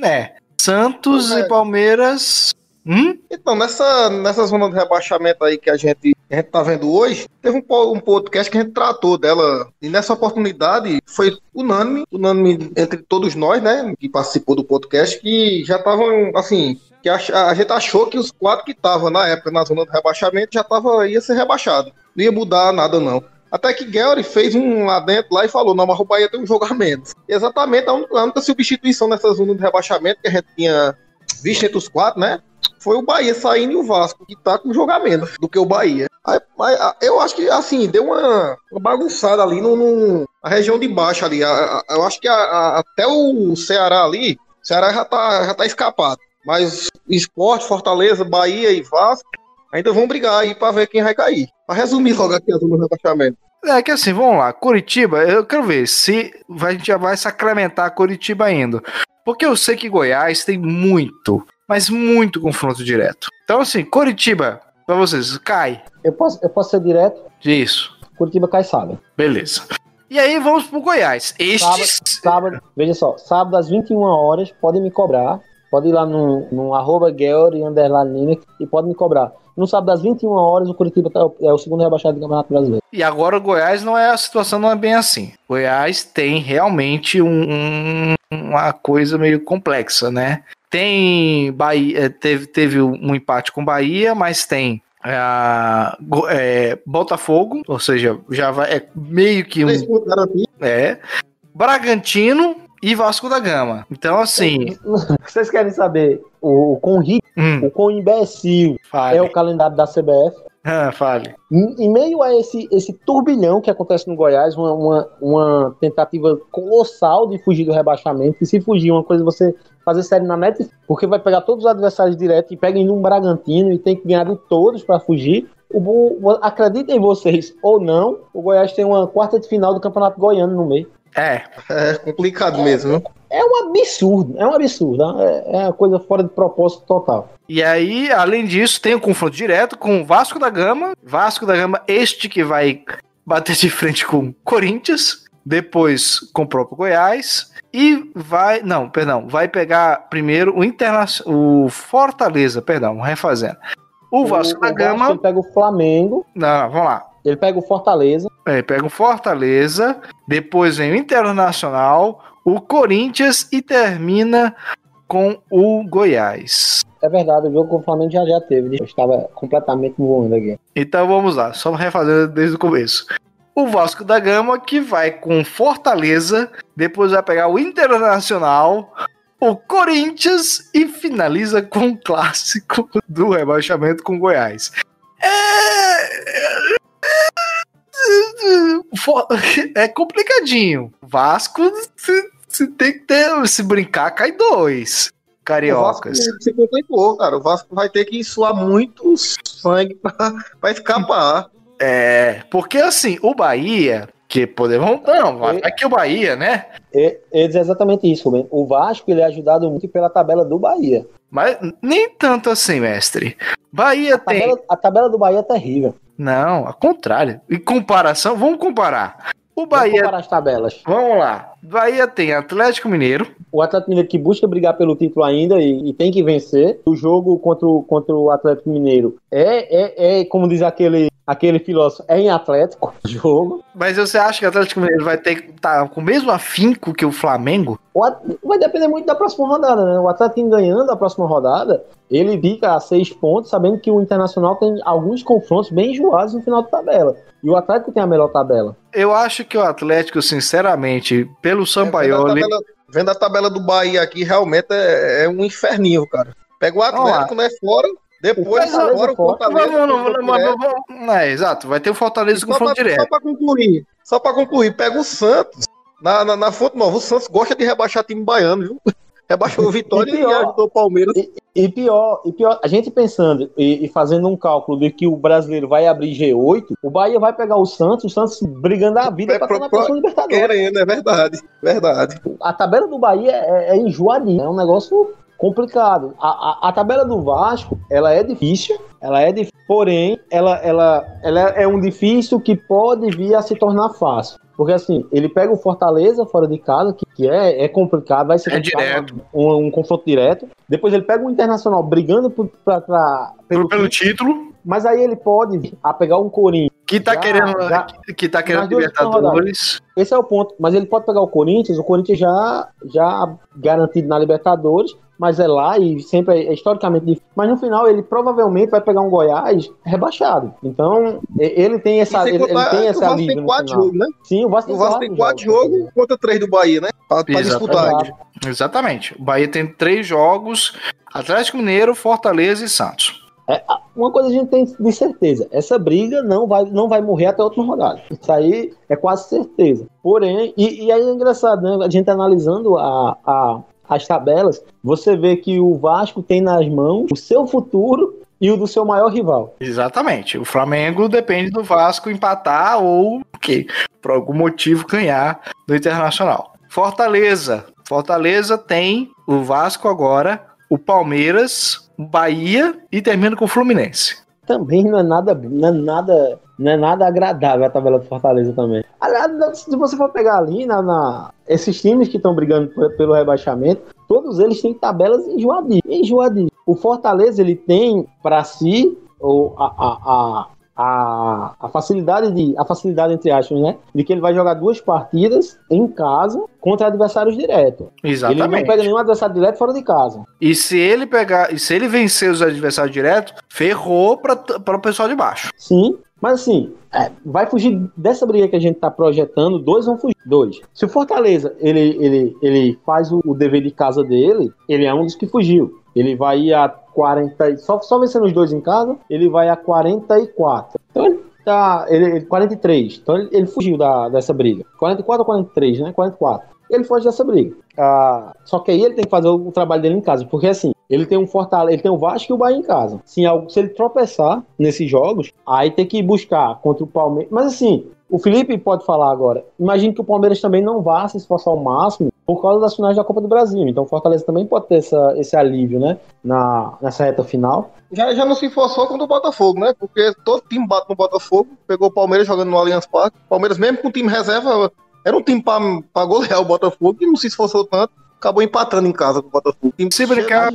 né? Santos é. e Palmeiras Hum? Então, nessa, nessa zona de rebaixamento aí que a gente, a gente tá vendo hoje, teve um, um podcast que a gente tratou dela. E nessa oportunidade foi unânime, unânime entre todos nós, né? Que participou do podcast, que já estavam, assim. Que a, a gente achou que os quatro que estavam na época na zona de rebaixamento já tava, ia ser rebaixado. Não ia mudar nada, não. Até que Gary fez um lá dentro lá e falou: não, mas o Bahia tem um jogo a menos. Exatamente a única, a única substituição nessa zona de rebaixamento que a gente tinha visto entre os quatro, né? Foi o Bahia saindo e o Vasco, que tá com menos do que o Bahia. Aí, mas, a- eu acho que, assim, deu uma, uma bagunçada ali no, no- na região de baixo ali. A- a- eu acho que a- até o Ceará ali, o Ceará já tá, já tá escapado. Mas Esporte, Fortaleza, Bahia e Vasco ainda vão brigar aí pra ver quem vai cair. Pra resumir logo aqui a zona do rebaixamento. É que assim, vamos lá. Curitiba, eu quero ver se a gente já vai sacramentar Curitiba ainda. Porque eu sei que Goiás tem muito, mas muito confronto direto. Então, assim, Curitiba, pra vocês, cai. Eu posso, eu posso ser direto? Isso. Curitiba cai sábado. Beleza. E aí vamos pro Goiás. Estes. Sábado, veja só, sábado às 21 horas, podem me cobrar. Pode ir lá no, no arroba Geori, underline Lineker, e pode me cobrar. No sábado às 21 horas, o Curitiba tá- é o segundo rebaixado do Campeonato Brasileiro. E agora o Goiás não é a situação não é bem assim. Goiás tem realmente um- um- uma coisa meio complexa, né? Tem Bahia, eh, teve, teve um empate com Bahia, mas tem ah, Go- eh, Botafogo, ou seja, já vai é meio que um é Bragantino e Vasco da Gama. Então assim, Vocês querem saber o, o quão ri- hum, o quão imbecil fale, é o calendário da CBF? Ah, fale. Em, em meio a esse, esse turbilhão que acontece no Goiás, uma, uma, uma tentativa colossal de fugir do rebaixamento, e se fugir, uma coisa é você fazer série na net, porque vai pegar todos os adversários direto e pega em um Bragantino e tem que ganhar de todos para fugir. O, o, acreditem vocês ou não, o Goiás tem uma quarta de final do Campeonato Goiano no meio. É, É complicado mesmo. viu? É um absurdo, é um absurdo, é, é uma coisa fora de propósito total. E aí, além disso, tem o confronto direto com o Vasco da Gama. Vasco da Gama, este que vai bater de frente com o Corinthians, depois com o próprio Goiás. E vai. Não, perdão. Vai pegar primeiro o Internacional. O Fortaleza, perdão, refazendo. O Vasco da ele Gama. pega o Flamengo, Não, vamos lá. Ele pega o Fortaleza, É, pega o Fortaleza, depois vem o Internacional, o Corinthians e termina com o Goiás. É verdade, o jogo com o Flamengo já já teve. Eu estava completamente voando aqui. Então vamos lá, só refazendo desde o começo. O Vasco da Gama que vai com Fortaleza, depois vai pegar o Internacional, o Corinthians e finaliza com o clássico do rebaixamento com o Goiás. É, é complicadinho. Vasco se, se tem que ter, se brincar, cai dois. O Vasco Cariocas. se complicou, cara. O Vasco vai ter que suar muito sangue pra, pra escapar. É, porque assim, o Bahia, que podemos. Não, vai que o Bahia, né? Ia dizer exatamente isso, Rubem. O Vasco ele é ajudado muito pela tabela do Bahia. Mas nem tanto assim, mestre. Bahia A tem. tabela, a tabela do Bahia é terrível. Não, ao contrário. Em comparação, vamos comparar. O Vamos Bahia. comparar as tabelas. Vamos lá. Bahia tem Atlético Mineiro. O Atlético Mineiro que busca brigar pelo título ainda e, e tem que vencer. O jogo contra o, contra o Atlético Mineiro é, é, é, como diz aquele, aquele filósofo, é em Atlético jogo. Mas você acha que o Atlético Mineiro vai ter que estar com o mesmo afinco que o Flamengo? O At- vai depender muito da próxima rodada, né? O Atlético ganhando a próxima rodada, ele fica a seis pontos, sabendo que o Internacional tem alguns confrontos bem enjoados no final da tabela. E o Atlético tem a melhor tabela. Eu acho que o Atlético, sinceramente, pelo Vendo a, Sampaioli. tabela, vendo a tabela do Bahia aqui, realmente é, é um inferninho, cara. Pega o. Atlético, né? Fora. Depois, agora o. Fortaleza. Vamos, vamos- vamos- é, exato, vai ter o Fortaleza com pra, direto. só pra concluir, só pra concluir, pega o Santos na, na, na Fonte Nova. O Santos gosta de rebaixar time baiano, viu? Rebaixou o Vitória E e, pior- ajudou o Palmeiras. E pior, e pior, a gente pensando e, e fazendo um cálculo de que o brasileiro vai abrir G8, o Bahia vai pegar o Santos, o Santos brigando a vida É, para estar na posição Libertadores. Querendo, é verdade. Verdade. A tabela do Bahia é, é enjoadinha, é um negócio complicado. A, a, a tabela do Vasco, ela é difícil, ela é difícil, porém, ela, ela, ela é um difícil que pode vir a se tornar fácil. Porque assim, ele pega o Fortaleza fora de casa, que, que é, é complicado, vai ser É direto. Um, um confronto direto. Depois ele pega o Internacional brigando por, pra, pra- Pelo, pelo, título, Mas aí ele pode a pegar um Corinthians. que tá Já, querendo, já. que tá querendo Libertadores. Esse é o ponto. Mas ele pode pegar o Corinthians, o Corinthians já, já garantido na Libertadores, mas é lá e sempre é historicamente difícil. Mas no final ele provavelmente vai pegar um Goiás rebaixado. Então ele tem essa, ele, ele tem alívio tem quatro jogos, né? Sim, o Vasco O Vasco tem quatro jogos contra três do Bahia, né? Pra disputar. Exatamente. O Bahia tem três jogos: Atlético Mineiro, Fortaleza e Santos. Uma coisa a gente tem de certeza, essa briga não vai, não vai morrer até a última rodada. Isso aí é quase certeza. Porém, e, e aí é engraçado, né? A gente analisando a, a- as tabelas, você vê que o Vasco tem nas mãos o seu futuro e o do seu maior rival. Exatamente. O Flamengo depende do Vasco empatar ou, que por algum motivo, ganhar do Internacional. Fortaleza. Fortaleza tem o Vasco agora, o Palmeiras, Bahia e termina com o Fluminense. Também não é nada, não é nada, não é nada agradável a tabela do Fortaleza também. Aliás, se você for pegar ali na, na- esses times que estão brigando pe- pelo rebaixamento, todos eles têm tabelas enjoadinhas. enjoadinhas. O Fortaleza ele tem para si o, a, a, a, a, a facilidade de a facilidade entre aspas, né, de que ele vai jogar duas partidas em casa contra adversários diretos. Ele não Exatamente. pega nenhum adversário direto fora de casa. E se ele pegar, e se ele vencer os adversários direto, ferrou para o pessoal de baixo. Sim, mas assim, é, vai fugir dessa briga que a gente tá projetando, dois vão fugir, dois. Se o Fortaleza, ele, ele, ele faz o, o dever de casa dele, ele é um dos que fugiu. Ele vai ir a 40, e- só, só vencendo os dois em casa, ele vai a 44. Então ele tá, ele, ele- 43, então ele, ele fugiu da, dessa briga. 44 ou 43, né, 44. Ele foge dessa briga. Ah, só que aí ele tem que fazer o, o trabalho dele em casa, porque assim, ele tem um Fortaleza, ele tem o Vasco e o Bahia em casa. Se, algo, se ele tropeçar nesses jogos, aí tem que buscar contra o Palmeiras. Mas assim, o Felipe pode falar agora. Imagino que o Palmeiras também não vá se esforçar ao máximo por causa das finais da Copa do Brasil. Então o Fortaleza também pode ter essa, esse alívio, né? Na, nessa reta final. Já, já não se forçou contra o Botafogo, né? Porque todo time bate no Botafogo. Pegou o Palmeiras jogando no Allianz Parque. Palmeiras, mesmo com o time reserva, era um time pra, pra golear o Botafogo e não se esforçou tanto. Acabou empatando em casa com o Botafogo. Se brincar,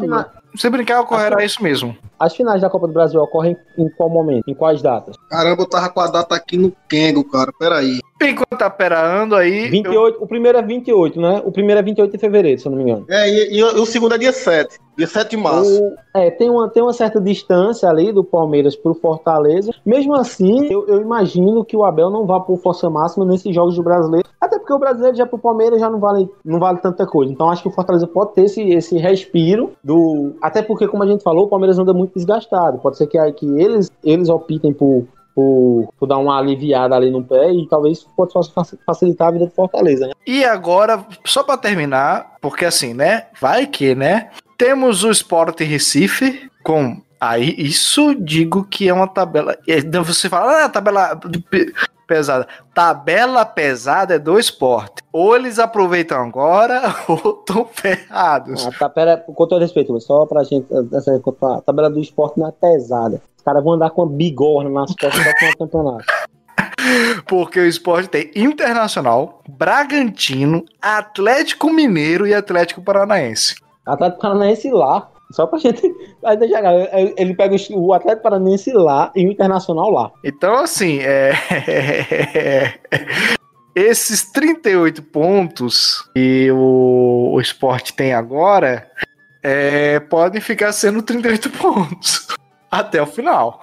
se brincar ocorrerá isso mesmo. As finais da Copa do Brasil ocorrem em qual momento? Em quais datas? Caramba, eu tava com a data aqui no Kengo, cara. Peraí. Enquanto tá perando aí, 28, o primeiro é 28, né? O primeiro é 28 de fevereiro, se eu não me engano. É, e, e o o segundo é dia 7. Dia 7 de março. O- é, tem uma, tem uma certa distância ali do Palmeiras pro Fortaleza. Mesmo assim, eu, eu imagino que o Abel não vá por força máxima nesses jogos do brasileiro. Até porque o brasileiro já pro Palmeiras já não vale, não vale tanta coisa. Então acho que o Fortaleza pode ter esse, esse respiro do. Até porque, como a gente falou, o Palmeiras anda muito desgastado. Pode ser que, que eles, eles optem por, por, por dar uma aliviada ali no pé e talvez pode faci- facilitar a vida do Fortaleza, né? E agora, só pra terminar, porque assim, né? Vai que, né? Temos o Sport Recife com. Aí, isso digo que é uma tabela. aí Você fala, ah, tabela pesada. Tabela pesada é do esporte. Ou eles aproveitam agora, ou estão ferrados. Ah, tá, pera, com todo respeito, só pra gente, essa, a tabela do esporte não é pesada. Os caras vão andar com uma bigorna nas costas pra o campeonato. Porque o esporte tem Internacional, Bragantino, Atlético Mineiro e Atlético Paranaense. Atlético Paranaense lá, só pra gente deixa claro, ele pega o Atlético Paranaense lá e o Internacional lá. Então, assim, é... esses 38 pontos que o, o esporte tem agora é, podem ficar sendo 38 pontos até o final.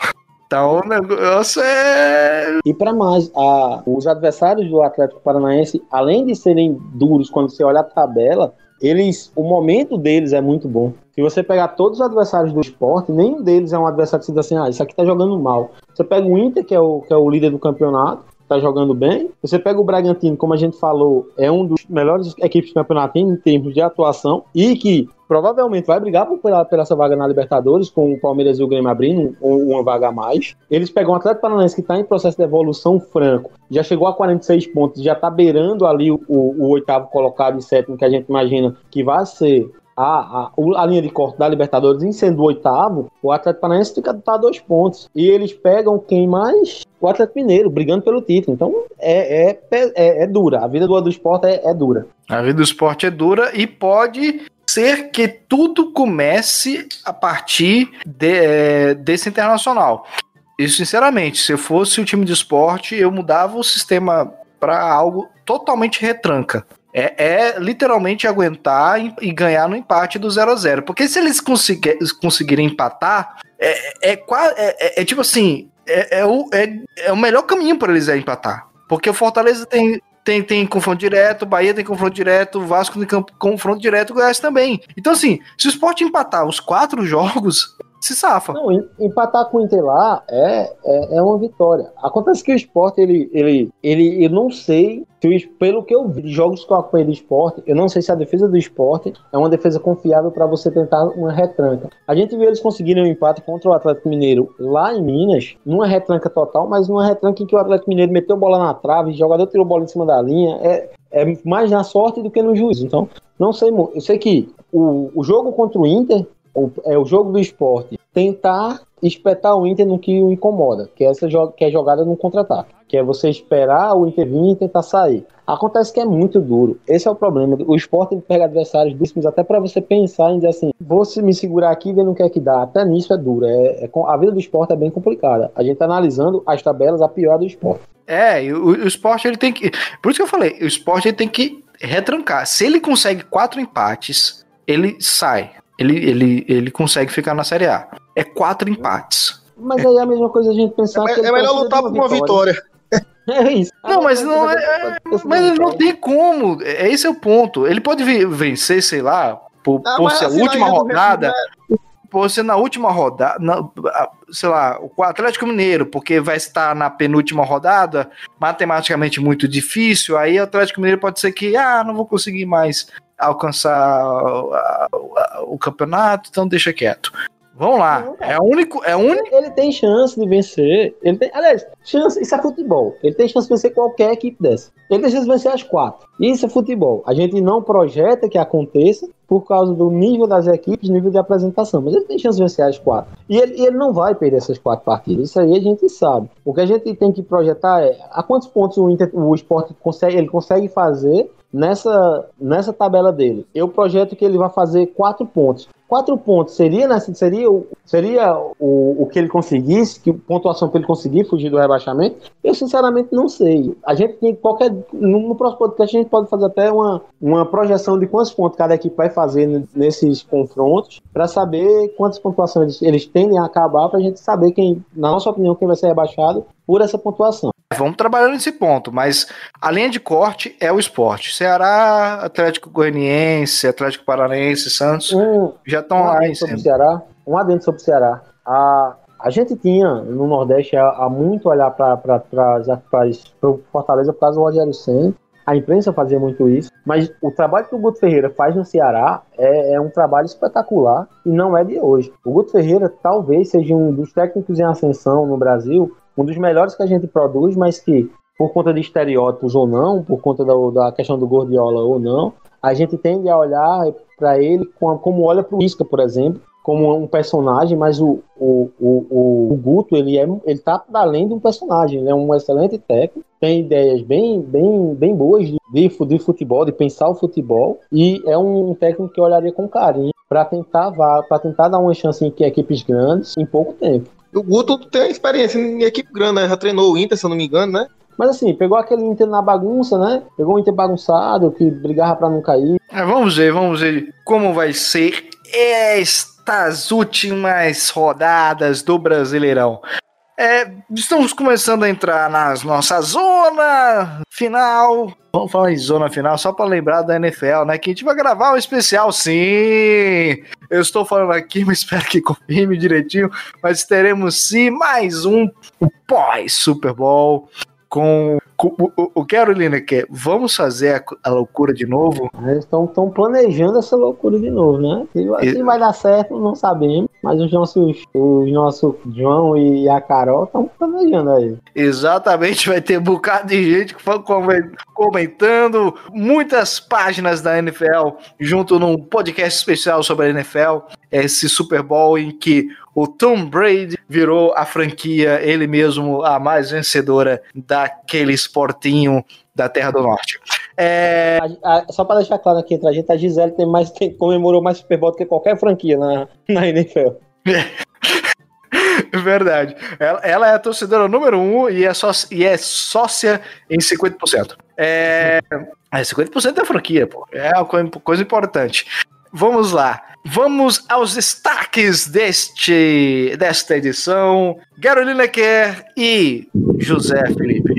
Então, o negócio é. E pra mais, a- os adversários do Atlético Paranaense, além de serem duros quando você olha a tabela, eles, o momento deles é muito bom. Se você pegar todos os adversários do esporte, nenhum deles é um adversário que você diz assim, ah, isso aqui tá jogando mal. Você pega o Inter, que é o, que é o líder do campeonato, tá jogando bem. Você pega o Bragantino, como a gente falou, é um dos melhores equipes do campeonato em termos de atuação e que provavelmente vai brigar por, pela, pela essa vaga na Libertadores, com o Palmeiras e o Grêmio abrindo um- uma vaga a mais. Eles pegam o Atlético Paranaense que está em processo de evolução franco, já chegou a 46 pontos, já está beirando ali o, o- o oitavo colocado e sétimo, que a gente imagina que vai ser a, a, a linha de corte da Libertadores, em sendo o oitavo, o Atlético Paranaense fica tá dois pontos. E eles pegam quem mais? O Atlético Mineiro, brigando pelo título. Então é, é, é, é dura. A vida do, do esporte é, é dura. A vida do esporte é dura e pode ser que tudo comece a partir de, é, desse internacional. E sinceramente, se eu fosse o time de esporte, eu mudava o sistema para algo totalmente retranca. É, é, literalmente aguentar e, e, ganhar no empate do 0 a 0 Porque se eles conseguir, conseguirem empatar, é, é, é, é tipo assim: é, é, o, é, é o melhor caminho para eles empatar. Porque o Fortaleza tem, tem, tem confronto direto, Bahia tem confronto direto, Vasco tem confronto direto, Goiás também. Então, assim, se o Sport empatar os quatro jogos, se safa. Não, empatar com o Inter lá é, é, é, uma vitória. Acontece que o esporte, ele, ele, ele, eu não sei, se, pelo que eu vi de jogos que eu acompanhei do esporte, eu não sei se a defesa do esporte é uma defesa confiável para você tentar uma retranca. A gente viu eles conseguirem um empate contra o Atlético Mineiro lá em Minas, numa retranca total, mas numa retranca em que o Atlético Mineiro meteu bola na trave, o jogador tirou bola em cima da linha. É, é mais na sorte do que no juízo. Então, não sei, eu sei que o, o jogo contra o Inter o, é o jogo do esporte tentar espetar o Inter no que o incomoda, que é essa que é jogada no contra-ataque, que é você esperar o Inter vir e tentar sair. Acontece que é muito duro. Esse é o problema. O esporte pega adversários duríssimos até para você pensar em dizer assim: vou me segurar aqui ver no que é que dá. Até nisso é duro. É, é, a vida do esporte é bem complicada. A gente tá analisando as tabelas, a pior do esporte. É, o, o esporte ele tem que. Por isso que eu falei: o esporte ele tem que retrancar. Se ele consegue quatro empates, ele sai ele, ele, ele consegue ficar na Série A. É quatro empates. Mas aí é a mesma coisa a gente pensar. É, é melhor lutar por uma vitória. vitória. É isso. Não, mas não é. é mas não tem como. É, esse é o ponto. Ele pode vencer, sei lá, por, ah, por ser a assim, última rodada. Né? Por ser na última rodada, na, sei lá, o Atlético Mineiro, porque vai estar na penúltima rodada, matematicamente muito difícil. Aí o Atlético Mineiro pode ser que, ah, não vou conseguir mais alcançar o, o campeonato, então deixa quieto. Vamos lá. é o único. É único... Ele, ele, tem chance de vencer. Ele tem, aliás, chance, isso é futebol. Ele tem chance de vencer qualquer equipe dessa. Ele tem chance de vencer as quatro. Isso é futebol. A gente não projeta que aconteça por causa do nível das equipes, nível de apresentação. Mas ele tem chance de vencer as quatro. E ele, ele não vai perder essas quatro partidas. Isso aí a gente sabe. O que a gente tem que projetar é a quantos pontos o, Inter, o esporte consegue, ele consegue fazer nessa, nessa tabela dele. Eu projeto que ele vai fazer quatro pontos. Quatro pontos seria, né, seria, seria o, o que ele conseguisse, que pontuação para ele conseguir fugir do rebaixamento? Eu sinceramente não sei. A gente tem qualquer. No, no, próximo podcast a gente pode fazer até uma, uma projeção de quantos pontos cada equipe vai fazer nesses confrontos, para saber quantas pontuações eles, eles tendem a acabar, para a gente saber quem, na nossa opinião, quem vai ser rebaixado por essa pontuação. Vamos trabalhar nesse ponto, mas a linha de corte é o esporte. Ceará, Atlético Goianiense, Atlético Paranaense, Santos um, já estão um lá em sobre o Ceará, Um adendo sobre o Ceará. A, a gente tinha no Nordeste há, muito olhar para o Fortaleza por causa do Rogério Senna. A imprensa fazia muito isso, mas o trabalho que o Guto Ferreira faz no Ceará é, é, um trabalho espetacular e não é de hoje. O Guto Ferreira talvez seja um dos técnicos em ascensão no Brasil um dos melhores que a gente produz, mas que, por conta de estereótipos ou não, por conta da, da questão do Gordiola ou não, a gente tende a olhar para ele como olha para o Isca, por exemplo, como um personagem, mas o, o, o, o, Guto, ele é ele tá além de um personagem, ele é um excelente técnico, tem ideias bem, bem, bem boas de, de futebol, de pensar o futebol, e é um técnico que eu olharia com carinho para tentar para tentar dar uma chance em equipes grandes em pouco tempo. O Guto tem experiência em equipe grande, né? Já treinou o Inter, se eu não me engano, né? Mas assim, pegou aquele Inter na bagunça, né? Pegou o Inter bagunçado, que brigava para não cair. É, vamos ver, vamos ver como vai ser estas últimas rodadas do Brasileirão. É, estamos começando a entrar na nossa zona final. Vamos falar em zona final só para lembrar da NFL, né? Que a gente vai gravar um especial, sim. Eu estou falando aqui, mas espero que confirme direitinho. Mas teremos sim mais um pós-Super Bowl com o, o Carolina quer, vamos fazer a, a, loucura de novo? Eles estão planejando essa loucura de novo, né? Se, e... se, vai dar certo, não sabemos. Mas os nossos, os nossos João e a Carol estão planejando aí. Exatamente, vai ter um bocado de gente comentando muitas páginas da NFL junto num podcast especial sobre a NFL. Esse Super Bowl em que o Tom Brady virou a franquia, ele mesmo, a mais vencedora daquele esportinho da Terra do Norte. É... A, a, só para deixar claro aqui entre a gente, a Gisele tem mais, tem, comemorou mais Super Bowl do que qualquer franquia na, na NFL. Verdade. Ela, ela, é a torcedora número um e é, sócia, e é sócia em 50%. É, é 50% da franquia, pô. É uma coisa, coisa importante. Vamos lá. Vamos aos destaques deste, desta edição. Garo Lineker e José Felipe.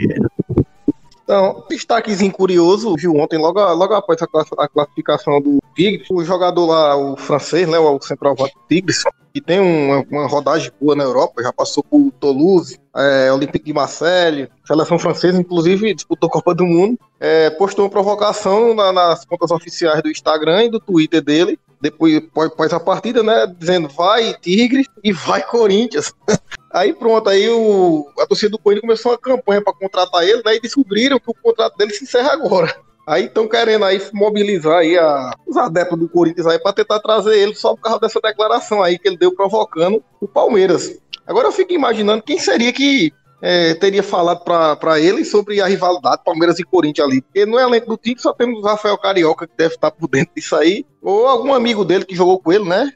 Então, destaquezinho curioso, viu ontem, logo, logo após a classificação do Tigres, o jogador lá, o francês, né, o centroavante Tigres, que tem uma, uma, rodagem boa na Europa, já passou por Toulouse, é, Olympique de Marseille, seleção francesa, inclusive disputou a Copa do Mundo, é, postou uma provocação na, nas contas oficiais do Instagram e do Twitter dele, depois após a partida, né, dizendo vai Tigre e vai Corinthians. aí pronto, aí o, a torcida do Corinthians começou uma campanha para contratar ele, né, e descobriram que o contrato dele se encerra agora. Aí estão querendo aí mobilizar aí a, os adeptos do Corinthians aí para tentar trazer ele só por causa dessa declaração aí que ele deu provocando o Palmeiras. Agora eu fico imaginando quem seria que é, teria falado para ele sobre a rivalidade Palmeiras e Corinthians ali. Porque no elenco do time só temos o Rafael Carioca, que deve estar por dentro disso aí, ou algum amigo dele que jogou com ele, né?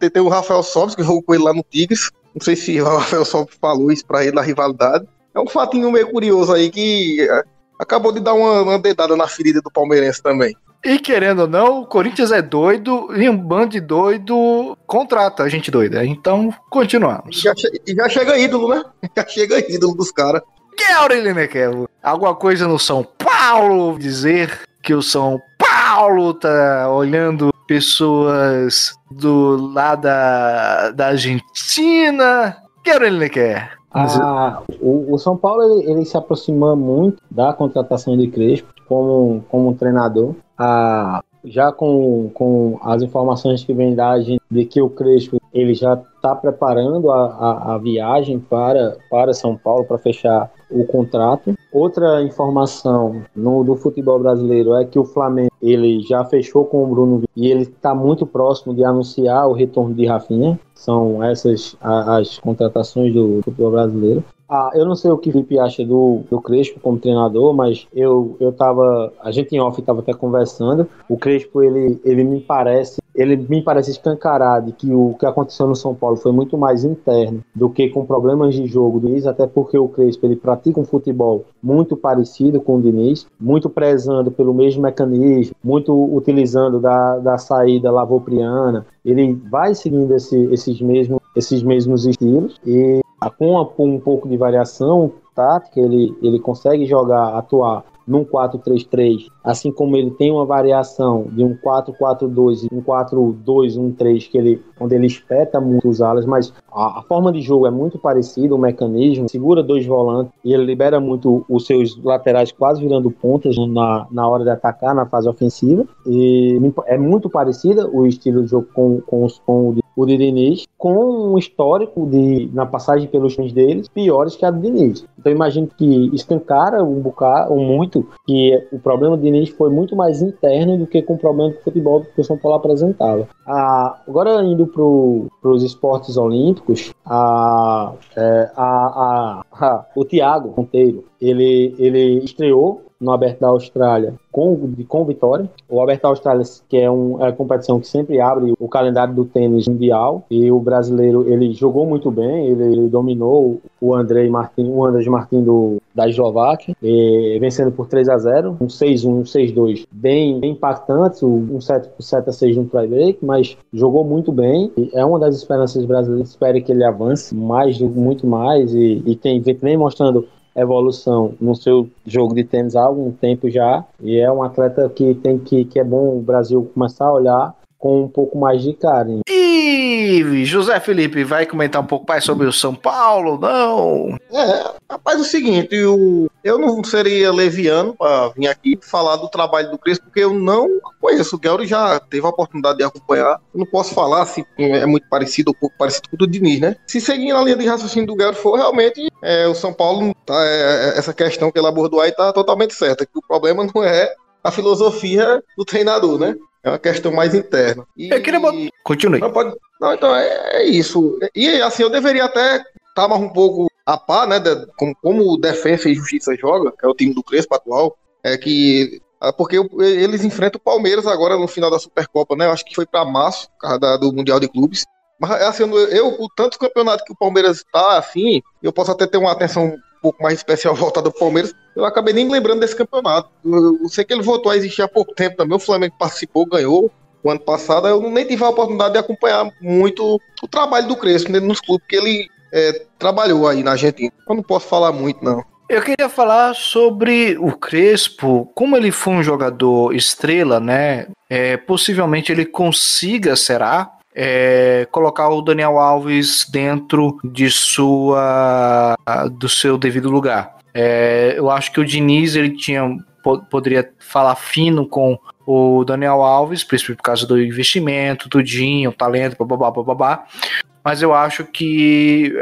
Tem o Rafael Sobres, que jogou com ele lá no Tigres. Não sei se o Rafael Sobres falou isso para ele da rivalidade. É um fatinho meio curioso aí que é, acabou de dar uma, uma dedada na ferida do palmeirense também. E querendo ou não, o Corinthians é doido e um bando de doido contrata a gente doida. Então, continuamos. Já, che já chega ídolo, né? Já chega ídolo dos caras. Que é Aurelino Kevo? Alguma coisa no São Paulo dizer que o São Paulo tá olhando pessoas do lado da, da Argentina. Que Aurelino quer? Ah, o, o, São Paulo ele, ele, se aproxima muito da contratação de Crespo como, como treinador. Ah, já com, com as informações que vem da gente de que o Crespo ele já está preparando a, a, a, viagem para, para São Paulo para fechar o contrato. Outra informação no, do futebol brasileiro é que o Flamengo ele já fechou com o Bruno e ele está muito próximo de anunciar o retorno de Rafinha. São essas as contratações do futebol brasileiro. Ah, eu não sei o que o Felipe acha do, do Crespo como treinador, mas eu, eu tava. A gente em off estava até conversando. O Crespo, ele, ele me parece. Ele me parece escancarado que o que aconteceu no São Paulo foi muito mais interno do que com problemas de jogo do Diniz, até porque o Crespo ele pratica um futebol muito parecido com o Diniz, muito prezando pelo mesmo mecanismo, muito utilizando da, da saída lavopriana. Ele vai seguindo esse, esses, mesmos, esses mesmos estilos e com um pouco de variação tática, ele, ele consegue jogar, atuar num 4-3-3, assim como ele tem uma variação de um 4-4-2 e um 4-2-1-3, que ele, onde ele espeta muito os alas, mas a, a, forma de jogo é muito parecida, o mecanismo, segura dois volantes e ele libera muito os seus laterais quase virando pontas na, na hora de atacar, na fase ofensiva, e é muito parecida o estilo de jogo com, com, com o o de Diniz, com um histórico de, na passagem pelos times deles, piores que a do Diniz. Então imagino que escancara um bocado, ou muito, que o problema do Diniz foi muito mais interno do que com o problema do futebol que o São Paulo apresentava. Ah, agora indo para os esportes olímpicos, a, é, a, a, a, o Thiago Monteiro, ele, ele estreou no Aberto da Austrália com, com vitória. O Aberto da Austrália, que é, um, é uma competição que sempre abre o calendário do tênis mundial, e o brasileiro ele jogou muito bem, ele, ele dominou o Andrei Martin, o Andrés Martin do, da Eslováquia, vencendo por 3 a 0 um 6-1, um 6-2, bem, bem impactantes, um 7 por 7 a 6 no tie-break, mas jogou muito bem, é uma das esperanças brasileiras, espero que ele avance mais, muito mais, e, e tem, vem mostrando evolução no seu jogo de tênis há algum tempo já e é um atleta que tem que que é bom o Brasil começar a olhar com um pouco mais de carinho. E José Felipe, vai comentar um pouco mais sobre o São Paulo? Não? É, rapaz, é o seguinte, eu, eu não seria leviano para vir aqui falar do trabalho do Crespo, porque eu não conheço. O Guelri já teve a oportunidade de acompanhar. Eu não posso falar se é muito parecido ou pouco parecido com o do Diniz, né? Se seguir na linha de raciocínio do Guelri for, realmente é, o São Paulo, tá, é, essa questão que ele abordou aí tá totalmente certa, que o problema não é a filosofia do treinador, né? É uma questão mais interna. E... Eu queria botar... Continue. Não, pode... não, então é, é, isso. E assim, eu deveria até estar tá mais um pouco a par, né? De, como, como o Defensa e Justiça joga, que é o time do Crespo atual, é que. Ah, porque eles enfrentam o Palmeiras agora no final da Supercopa, né? Eu acho que foi para março, do Mundial de Clubes. Mas assim, eu, o tanto campeonato que o Palmeiras está, assim, eu posso até ter uma atenção pouco mais especial voltada do Palmeiras, eu acabei nem lembrando desse campeonato. Eu, eu, sei que ele voltou a existir há pouco tempo também, o Flamengo participou, ganhou. O ano passado eu nem tive a oportunidade de acompanhar muito o trabalho do Crespo né, nos clubes que ele é, trabalhou aí na Argentina. Eu não posso falar muito, não. Eu queria falar sobre o Crespo, como ele foi um jogador estrela, né? É, possivelmente ele consiga, será, é, colocar o Daniel Alves dentro de sua do seu devido lugar. É, eu acho que o Diniz ele tinha poderia falar fino com o Daniel Alves, principalmente por causa do investimento, tudinho, talento, babá, babá. Mas eu acho que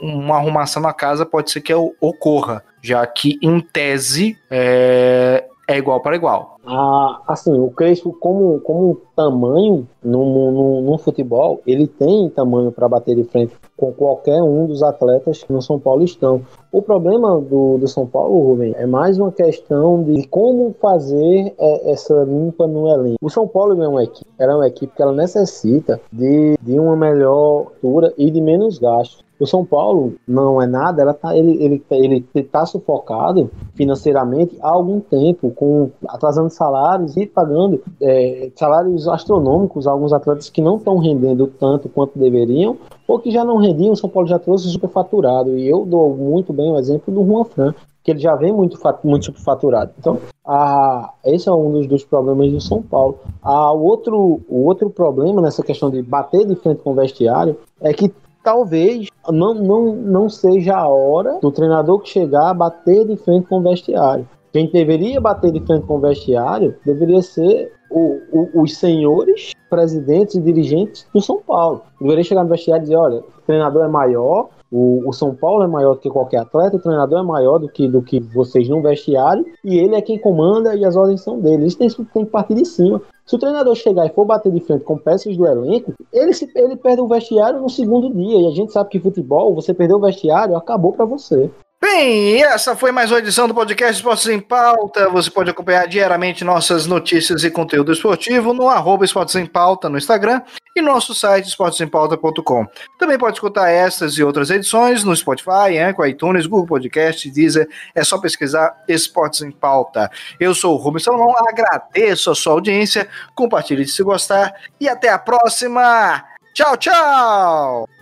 uma arrumação na casa pode ser que ocorra, já que em tese é, é igual para igual. Ah, assim, o Crespo, como, como tamanho no, no, no futebol, ele tem tamanho para bater de frente com qualquer um dos atletas que no São Paulo estão. O problema do, do São Paulo, Rubem, é mais uma questão de como fazer é, essa limpa no elenco. O São Paulo é uma equipe, ela é uma equipe que ela necessita de, de uma melhor altura e de menos gastos. O São Paulo não é nada, ela tá, ele, ele, ele tá sufocado financeiramente há algum tempo, com atrasando salários e pagando é, salários astronômicos a alguns atletas que não estão rendendo tanto quanto deveriam, ou que já não rendiam, o São Paulo já trouxe superfaturado. E eu dou muito bem o exemplo do Juan Fran, que ele já vem muito, muito superfaturado. Então, a, esse é um dos, dos problemas do São Paulo. A, o, outro, o outro problema nessa questão de bater de frente com o vestiário é que talvez não, não, não seja a hora do treinador que chegar a bater de frente com o vestiário. Quem deveria bater de frente com o vestiário deveria ser o, o, os senhores presidentes e dirigentes do São Paulo. Deveria chegar no vestiário e dizer: olha, o treinador é maior, o, o, São Paulo é maior do que qualquer atleta, o treinador é maior do que, do que vocês no vestiário, e ele é quem comanda e as ordens são dele. Isso tem, tem que partir de cima. Se o treinador chegar e for bater de frente com peças do elenco, ele, se, ele perde o vestiário no segundo dia. E a gente sabe que futebol, você perdeu o vestiário, acabou para você. Bem, essa foi mais uma edição do podcast Esportes em Pauta. Você pode acompanhar diariamente nossas notícias e conteúdo esportivo no arroba Esportes em Pauta no Instagram e nosso site esportesempauta.com. Também pode escutar essas e outras edições no Spotify, Anchor, iTunes, Google Podcast, Deezer. É só pesquisar Esportes em Pauta. Eu sou o Rubens Salomão, agradeço a sua audiência, compartilhe se gostar e até a próxima. Tchau, tchau!